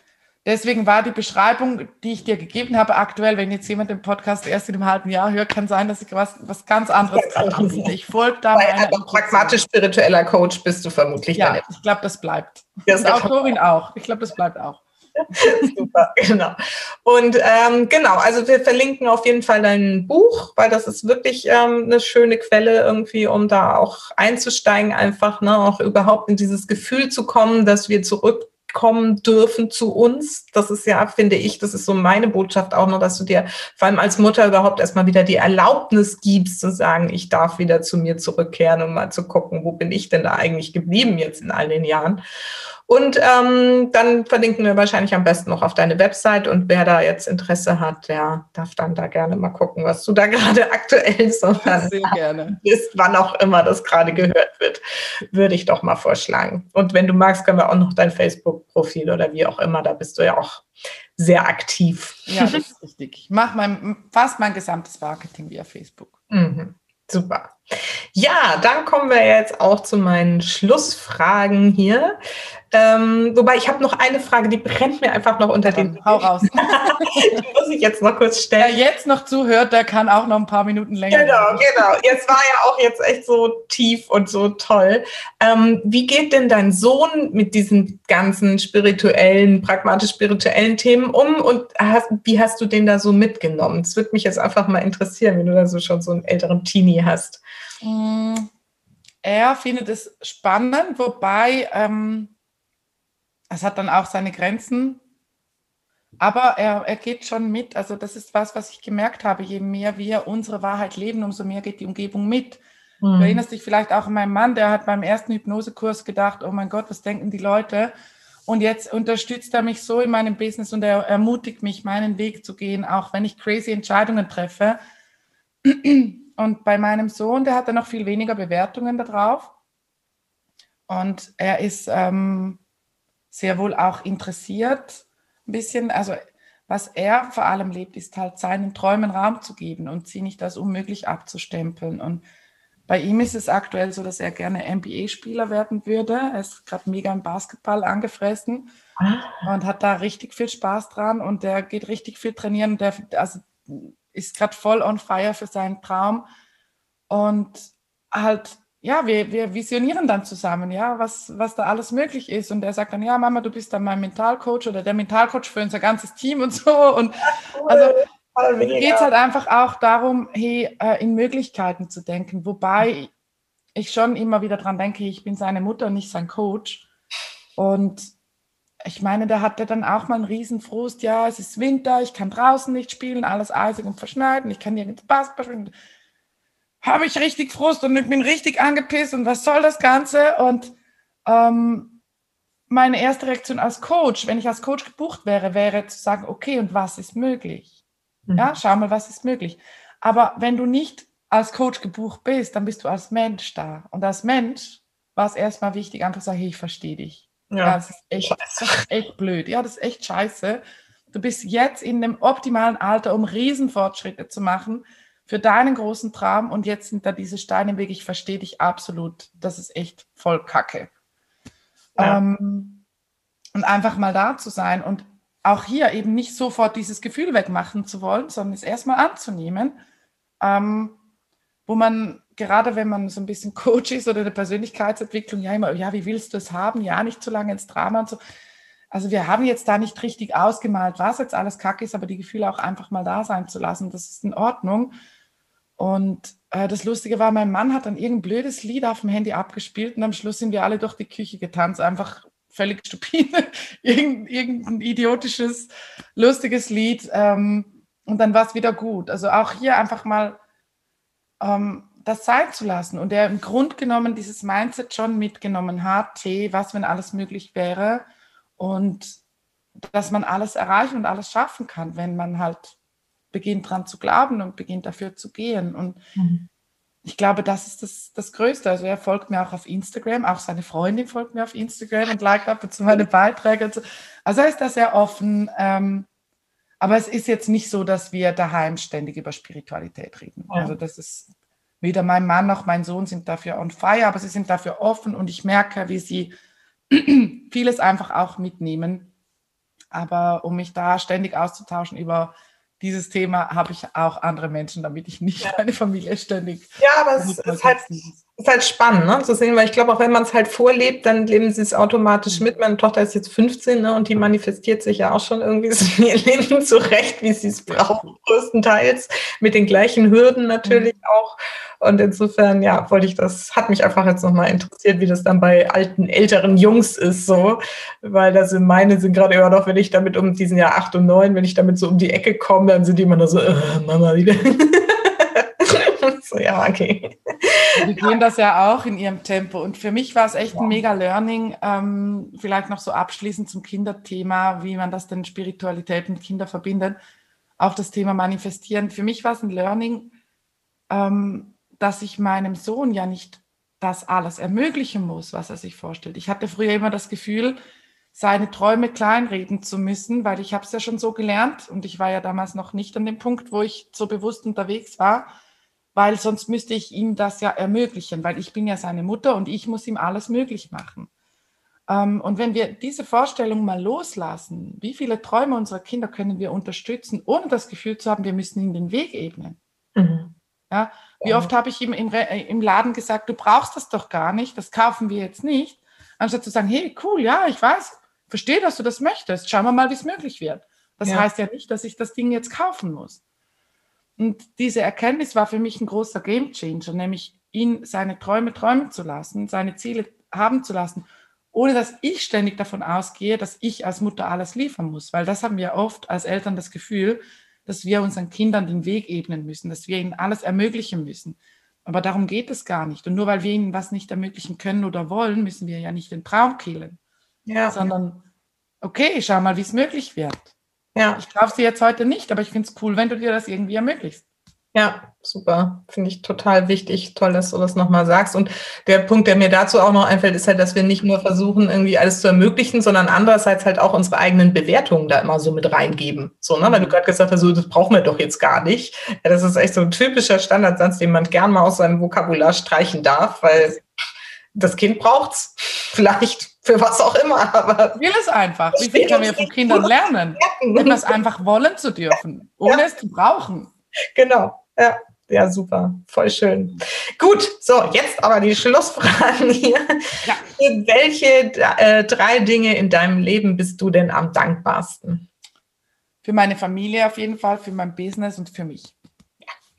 Deswegen war die Beschreibung, die ich dir gegeben habe, aktuell, wenn jetzt jemand den Podcast erst in einem halben Jahr hört, kann sein, dass ich was, was ganz anderes anbiete. Ich folge da meiner pragmatisch-spiritueller Coach bist du vermutlich. Ja, ich glaube, das bleibt. Das Und Autorin auch. Ich glaube, das bleibt auch. Super, genau. Und ähm, genau, also wir verlinken auf jeden Fall dein Buch, weil das ist wirklich ähm, eine schöne Quelle irgendwie, um da auch einzusteigen, einfach, ne, auch überhaupt in dieses Gefühl zu kommen, dass wir zurück kommen dürfen zu uns. Das ist ja, finde ich, das ist so meine Botschaft auch noch, dass du dir vor allem als Mutter überhaupt erstmal wieder die Erlaubnis gibst, zu sagen, ich darf wieder zu mir zurückkehren, um mal zu gucken, wo bin ich denn da eigentlich geblieben jetzt in all den Jahren. Und ähm, dann verlinken wir wahrscheinlich am besten noch auf deine Website und wer da jetzt Interesse hat, der darf dann da gerne mal gucken, was du da gerade aktuell so Sehr gerne. ist, wann auch immer das gerade gehört wird, würde ich doch mal vorschlagen. Und wenn du magst, können wir auch noch dein Facebook-Profil oder wie auch immer, da bist du ja auch sehr aktiv. Ja, das ist richtig. Ich mache mein, fast mein gesamtes Marketing via Facebook. Mhm. Super. Ja, dann kommen wir jetzt auch zu meinen Schlussfragen hier. Ähm, wobei ich habe noch eine Frage, die brennt mir einfach noch unter den. Hau raus. die muss ich jetzt noch kurz stellen. Wer jetzt noch zuhört, der kann auch noch ein paar Minuten länger. Genau, genau. Jetzt war ja auch jetzt echt so tief und so toll. Ähm, wie geht denn dein Sohn mit diesen ganzen spirituellen, pragmatisch-spirituellen Themen um und hast, wie hast du den da so mitgenommen? Es würde mich jetzt einfach mal interessieren, wenn du da so schon so einen älteren Teenie hast. Mm, er findet es spannend, wobei ähm, es hat dann auch seine Grenzen. Aber er, er geht schon mit. Also das ist was, was ich gemerkt habe. Je mehr wir unsere Wahrheit leben, umso mehr geht die Umgebung mit. Mhm. Du erinnerst dich vielleicht auch an meinen Mann, der hat beim ersten Hypnosekurs gedacht, oh mein Gott, was denken die Leute? Und jetzt unterstützt er mich so in meinem Business und er ermutigt mich, meinen Weg zu gehen, auch wenn ich crazy Entscheidungen treffe. Und bei meinem Sohn, der hat dann noch viel weniger Bewertungen darauf. Und er ist ähm, sehr wohl auch interessiert, ein bisschen. Also was er vor allem lebt, ist halt seinen Träumen Raum zu geben und sie nicht als unmöglich abzustempeln. Und bei ihm ist es aktuell so, dass er gerne NBA-Spieler werden würde. Er ist gerade mega im Basketball angefressen ah. und hat da richtig viel Spaß dran und der geht richtig viel trainieren. Der also ist gerade voll on fire für seinen Traum und halt ja, wir, wir visionieren dann zusammen, ja, was, was da alles möglich ist. Und er sagt dann, ja, Mama, du bist dann mein Mentalcoach oder der Mentalcoach für unser ganzes Team und so. Und also geht es halt einfach auch darum, hey, äh, in Möglichkeiten zu denken. Wobei ich schon immer wieder dran denke, ich bin seine Mutter und nicht sein Coach. Und ich meine, da hat er dann auch mal einen Riesenfrust, ja, es ist Winter, ich kann draußen nicht spielen, alles eisig und verschneit und ich kann nirgends Basketball spielen habe ich richtig Frust und ich bin richtig angepisst und was soll das Ganze? Und ähm, meine erste Reaktion als Coach, wenn ich als Coach gebucht wäre, wäre zu sagen, okay, und was ist möglich? Mhm. Ja, schau mal, was ist möglich. Aber wenn du nicht als Coach gebucht bist, dann bist du als Mensch da. Und als Mensch war es erstmal wichtig, einfach zu sagen, hey, ich verstehe dich. Ja, ja das, ist echt, das ist echt blöd. Ja, das ist echt scheiße. Du bist jetzt in dem optimalen Alter, um Riesenfortschritte zu machen für deinen großen Traum und jetzt sind da diese Steine im Weg. Ich verstehe dich absolut. Das ist echt voll Kacke. Ja. Ähm, und einfach mal da zu sein und auch hier eben nicht sofort dieses Gefühl wegmachen zu wollen, sondern es erstmal anzunehmen, ähm, wo man gerade wenn man so ein bisschen Coach ist oder eine Persönlichkeitsentwicklung, ja immer, ja, wie willst du es haben? Ja, nicht zu lange ins Drama und so. Also wir haben jetzt da nicht richtig ausgemalt, was jetzt alles kacke ist, aber die Gefühle auch einfach mal da sein zu lassen, das ist in Ordnung. Und äh, das Lustige war, mein Mann hat dann irgendein blödes Lied auf dem Handy abgespielt und am Schluss sind wir alle durch die Küche getanzt, einfach völlig stupide, irgendein, irgendein idiotisches, lustiges Lied. Ähm, und dann war es wieder gut. Also auch hier einfach mal ähm, das sein zu lassen. Und er im Grunde genommen dieses Mindset schon mitgenommen hat, hey, was, wenn alles möglich wäre. Und dass man alles erreichen und alles schaffen kann, wenn man halt beginnt dran zu glauben und beginnt dafür zu gehen. Und mhm. ich glaube, das ist das, das Größte. Also er folgt mir auch auf Instagram, auch seine Freundin folgt mir auf Instagram und liked ab und zu meine Beiträge. So. Also er ist da sehr offen. Ähm, aber es ist jetzt nicht so, dass wir daheim ständig über Spiritualität reden. Ja. Also das ist weder mein Mann noch mein Sohn sind dafür on fire, aber sie sind dafür offen und ich merke, wie sie vieles einfach auch mitnehmen. Aber um mich da ständig auszutauschen über dieses Thema habe ich auch andere Menschen, damit ich nicht meine Familie ständig. Ja, aber es ist halt ist halt spannend, ne? zu sehen, weil ich glaube, auch wenn man es halt vorlebt, dann leben sie es automatisch mit. Meine Tochter ist jetzt 15 ne? und die manifestiert sich ja auch schon irgendwie so in ihr Leben zurecht, wie sie es braucht, größtenteils, mit den gleichen Hürden natürlich mhm. auch. Und insofern, ja, wollte ich das, hat mich einfach jetzt nochmal interessiert, wie das dann bei alten, älteren Jungs ist, so, weil das sind meine sind gerade immer noch, wenn ich damit um diesen Jahr acht und neun, wenn ich damit so um die Ecke komme, dann sind die immer nur so, äh, Mama wieder. so, ja, okay. Die gehen das ja auch in ihrem Tempo. Und für mich war es echt ja. ein mega Learning. Ähm, vielleicht noch so abschließend zum Kinderthema, wie man das denn Spiritualität mit Kinder verbindet. Auch das Thema Manifestieren. Für mich war es ein Learning, ähm, dass ich meinem Sohn ja nicht das alles ermöglichen muss, was er sich vorstellt. Ich hatte früher immer das Gefühl, seine Träume kleinreden zu müssen, weil ich habe es ja schon so gelernt und ich war ja damals noch nicht an dem Punkt, wo ich so bewusst unterwegs war weil sonst müsste ich ihm das ja ermöglichen, weil ich bin ja seine Mutter und ich muss ihm alles möglich machen. Ähm, und wenn wir diese Vorstellung mal loslassen, wie viele Träume unserer Kinder können wir unterstützen, ohne das Gefühl zu haben, wir müssen ihnen den Weg ebnen. Mhm. Ja, wie oft habe ich ihm im, äh, im Laden gesagt, du brauchst das doch gar nicht, das kaufen wir jetzt nicht, anstatt zu sagen, hey, cool, ja, ich weiß, verstehe, dass du das möchtest, schauen wir mal, wie es möglich wird. Das ja. heißt ja nicht, dass ich das Ding jetzt kaufen muss. Und diese Erkenntnis war für mich ein großer Gamechanger, nämlich ihn seine Träume träumen zu lassen, seine Ziele haben zu lassen, ohne dass ich ständig davon ausgehe, dass ich als Mutter alles liefern muss. Weil das haben wir oft als Eltern das Gefühl, dass wir unseren Kindern den Weg ebnen müssen, dass wir ihnen alles ermöglichen müssen. Aber darum geht es gar nicht. Und nur weil wir ihnen was nicht ermöglichen können oder wollen, müssen wir ja nicht den Traum killen. Ja. Sondern, okay, schau mal, wie es möglich wird. Ja. Ich kaufe sie jetzt heute nicht, aber ich finde es cool, wenn du dir das irgendwie ermöglicht. Ja, super. Finde ich total wichtig. Toll, dass du das nochmal sagst. Und der Punkt, der mir dazu auch noch einfällt, ist halt, dass wir nicht nur versuchen, irgendwie alles zu ermöglichen, sondern andererseits halt auch unsere eigenen Bewertungen da immer so mit reingeben. So, ne? Weil du mhm. gerade gesagt hast, so, das brauchen wir doch jetzt gar nicht. Ja, das ist echt so ein typischer Standardsatz, den man gern mal aus seinem Vokabular streichen darf, weil das Kind braucht's. Vielleicht für was auch immer. Aber will es einfach. Wie viel können wir von Kindern lernen? Um das einfach wollen zu dürfen, ohne ja. es zu brauchen. Genau, ja. Ja, super, voll schön. Gut, so, jetzt aber die Schlussfragen hier. Ja. Für welche äh, drei Dinge in deinem Leben bist du denn am dankbarsten? Für meine Familie auf jeden Fall, für mein Business und für mich.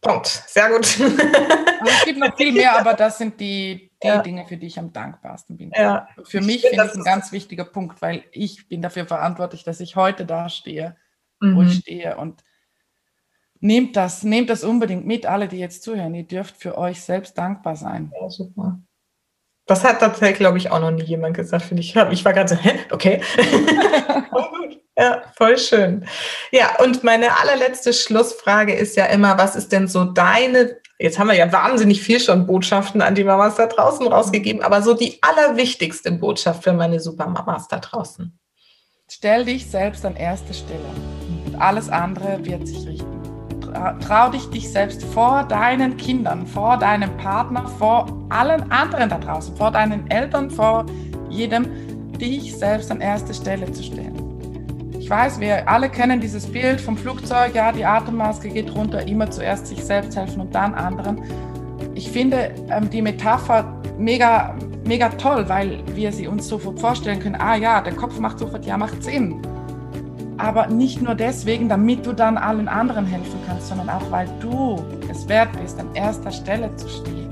Punkt. Sehr gut. Also es gibt noch viel mehr, aber das sind die, die ja. Dinge, für die ich am dankbarsten bin. Ja. Für mich finde ich ein ganz wichtiger Punkt, weil ich bin dafür verantwortlich, dass ich heute da stehe, mhm. wo ich stehe. Und nehmt das, nehmt das unbedingt mit, alle, die jetzt zuhören. Ihr dürft für euch selbst dankbar sein. Ja, super. Das hat tatsächlich, glaube ich, auch noch nie jemand gesagt, finde ich. Ich war gerade so, hä? Okay. Ja, voll schön. Ja, und meine allerletzte Schlussfrage ist ja immer, was ist denn so deine, jetzt haben wir ja wahnsinnig viel schon Botschaften an die Mamas da draußen rausgegeben, aber so die allerwichtigste Botschaft für meine Supermamas da draußen. Stell dich selbst an erste Stelle und alles andere wird sich richten. Trau dich, dich selbst vor deinen Kindern, vor deinem Partner, vor allen anderen da draußen, vor deinen Eltern, vor jedem, dich selbst an erste Stelle zu stellen. Ich weiß, wir alle kennen dieses Bild vom Flugzeug, ja, die Atemmaske geht runter, immer zuerst sich selbst helfen und dann anderen. Ich finde ähm, die Metapher mega, mega toll, weil wir sie uns sofort vorstellen können, ah ja, der Kopf macht sofort, ja, macht Sinn. Aber nicht nur deswegen, damit du dann allen anderen helfen kannst, sondern auch, weil du es wert bist, an erster Stelle zu stehen.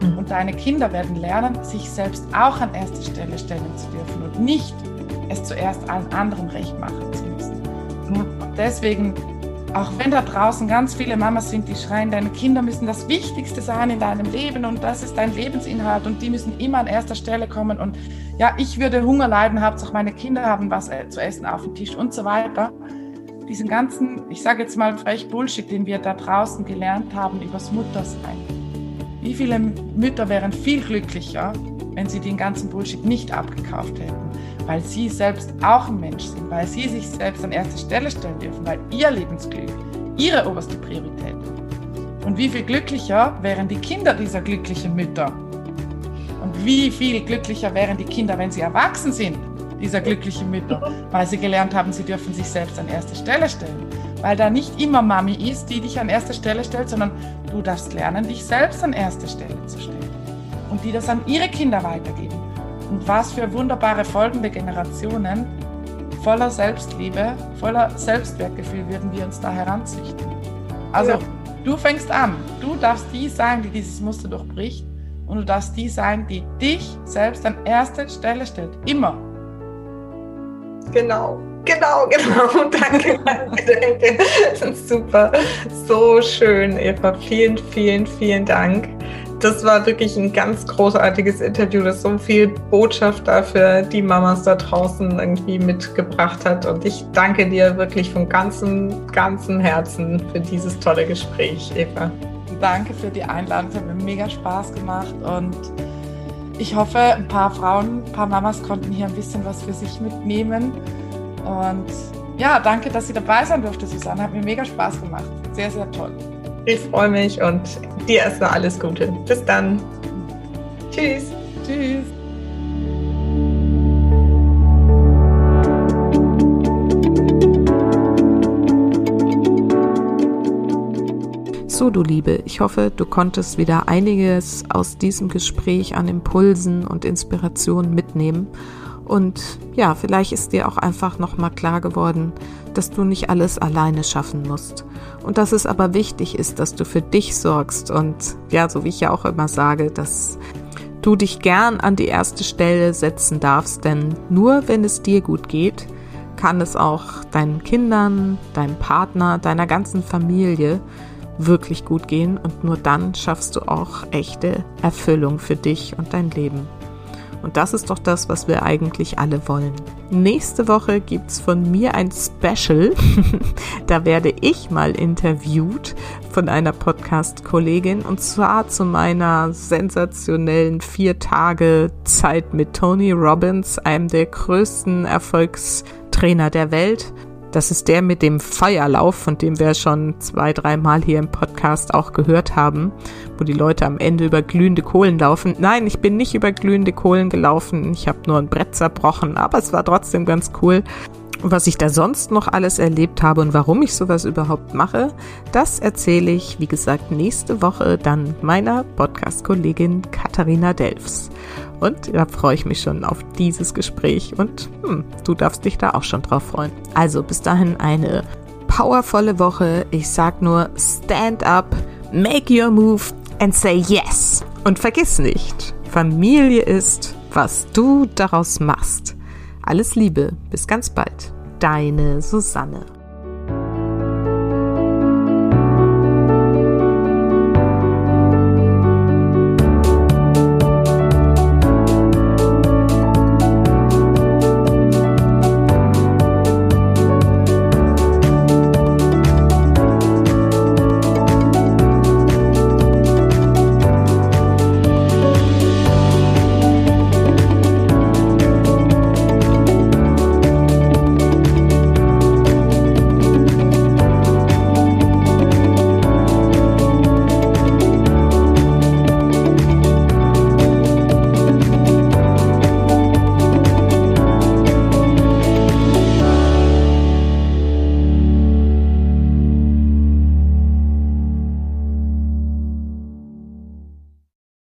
Mhm. Und deine Kinder werden lernen, sich selbst auch an erste Stelle stellen zu dürfen und nicht es zuerst allen anderen recht machen zu müssen. Und deswegen, auch wenn da draußen ganz viele Mamas sind, die schreien, deine Kinder müssen das Wichtigste sein in deinem Leben und das ist dein Lebensinhalt und die müssen immer an erster Stelle kommen und ja, ich würde Hunger leiden, Hauptsache meine Kinder haben was äh, zu essen auf dem Tisch und so weiter. Diesen ganzen, ich sage jetzt mal frech Bullshit, den wir da draußen gelernt haben übers Muttersein. Wie viele Mütter wären viel glücklicher, wenn sie den ganzen Bullshit nicht abgekauft hätten? Weil sie selbst auch ein Mensch sind, weil sie sich selbst an erste Stelle stellen dürfen, weil ihr Lebensglück ihre oberste Priorität. Und wie viel glücklicher wären die Kinder dieser glücklichen Mütter? Und wie viel glücklicher wären die Kinder, wenn sie erwachsen sind, dieser glücklichen Mütter, weil sie gelernt haben, sie dürfen sich selbst an erste Stelle stellen. Weil da nicht immer Mami ist, die dich an erste Stelle stellt, sondern du darfst lernen, dich selbst an erste Stelle zu stellen. und die das an ihre Kinder weitergeben. Und was für wunderbare folgende Generationen voller Selbstliebe, voller Selbstwertgefühl würden wir uns da heranzüchten. Also ja. du fängst an, du darfst die sein, die dieses Muster durchbricht und du darfst die sein, die dich selbst an erste Stelle stellt. Immer. Genau. Genau, genau. Danke, danke, danke. Super. So schön, Eva. Vielen, vielen, vielen Dank. Das war wirklich ein ganz großartiges Interview, das so viel Botschaft dafür die Mamas da draußen irgendwie mitgebracht hat. Und ich danke dir wirklich von ganzem, ganzem Herzen für dieses tolle Gespräch, Eva. Danke für die Einladung. Es hat mir mega Spaß gemacht und ich hoffe, ein paar Frauen, ein paar Mamas konnten hier ein bisschen was für sich mitnehmen. Und ja, danke, dass Sie dabei sein durfte, Susanne. Hat mir mega Spaß gemacht. Sehr, sehr toll. Ich freue mich und dir erstmal alles Gute. Bis dann. Tschüss. Tschüss. So, du Liebe, ich hoffe, du konntest wieder einiges aus diesem Gespräch an Impulsen und Inspirationen mitnehmen und ja, vielleicht ist dir auch einfach nochmal klar geworden, dass du nicht alles alleine schaffen musst. Und dass es aber wichtig ist, dass du für dich sorgst. Und ja, so wie ich ja auch immer sage, dass du dich gern an die erste Stelle setzen darfst. Denn nur wenn es dir gut geht, kann es auch deinen Kindern, deinem Partner, deiner ganzen Familie wirklich gut gehen. Und nur dann schaffst du auch echte Erfüllung für dich und dein Leben. Und das ist doch das, was wir eigentlich alle wollen. Nächste Woche gibt es von mir ein Special. da werde ich mal interviewt von einer Podcast-Kollegin und zwar zu meiner sensationellen vier Tage Zeit mit Tony Robbins, einem der größten Erfolgstrainer der Welt. Das ist der mit dem Feuerlauf, von dem wir schon zwei, dreimal hier im Podcast auch gehört haben, wo die Leute am Ende über glühende Kohlen laufen. Nein, ich bin nicht über glühende Kohlen gelaufen. Ich habe nur ein Brett zerbrochen, aber es war trotzdem ganz cool. Was ich da sonst noch alles erlebt habe und warum ich sowas überhaupt mache, das erzähle ich, wie gesagt, nächste Woche dann meiner Podcast-Kollegin Katharina Delfs. Und da freue ich mich schon auf dieses Gespräch und hm, du darfst dich da auch schon drauf freuen. Also bis dahin eine powervolle Woche. Ich sag nur stand up, make your move and say yes. Und vergiss nicht, Familie ist, was du daraus machst. Alles Liebe, bis ganz bald. Deine Susanne.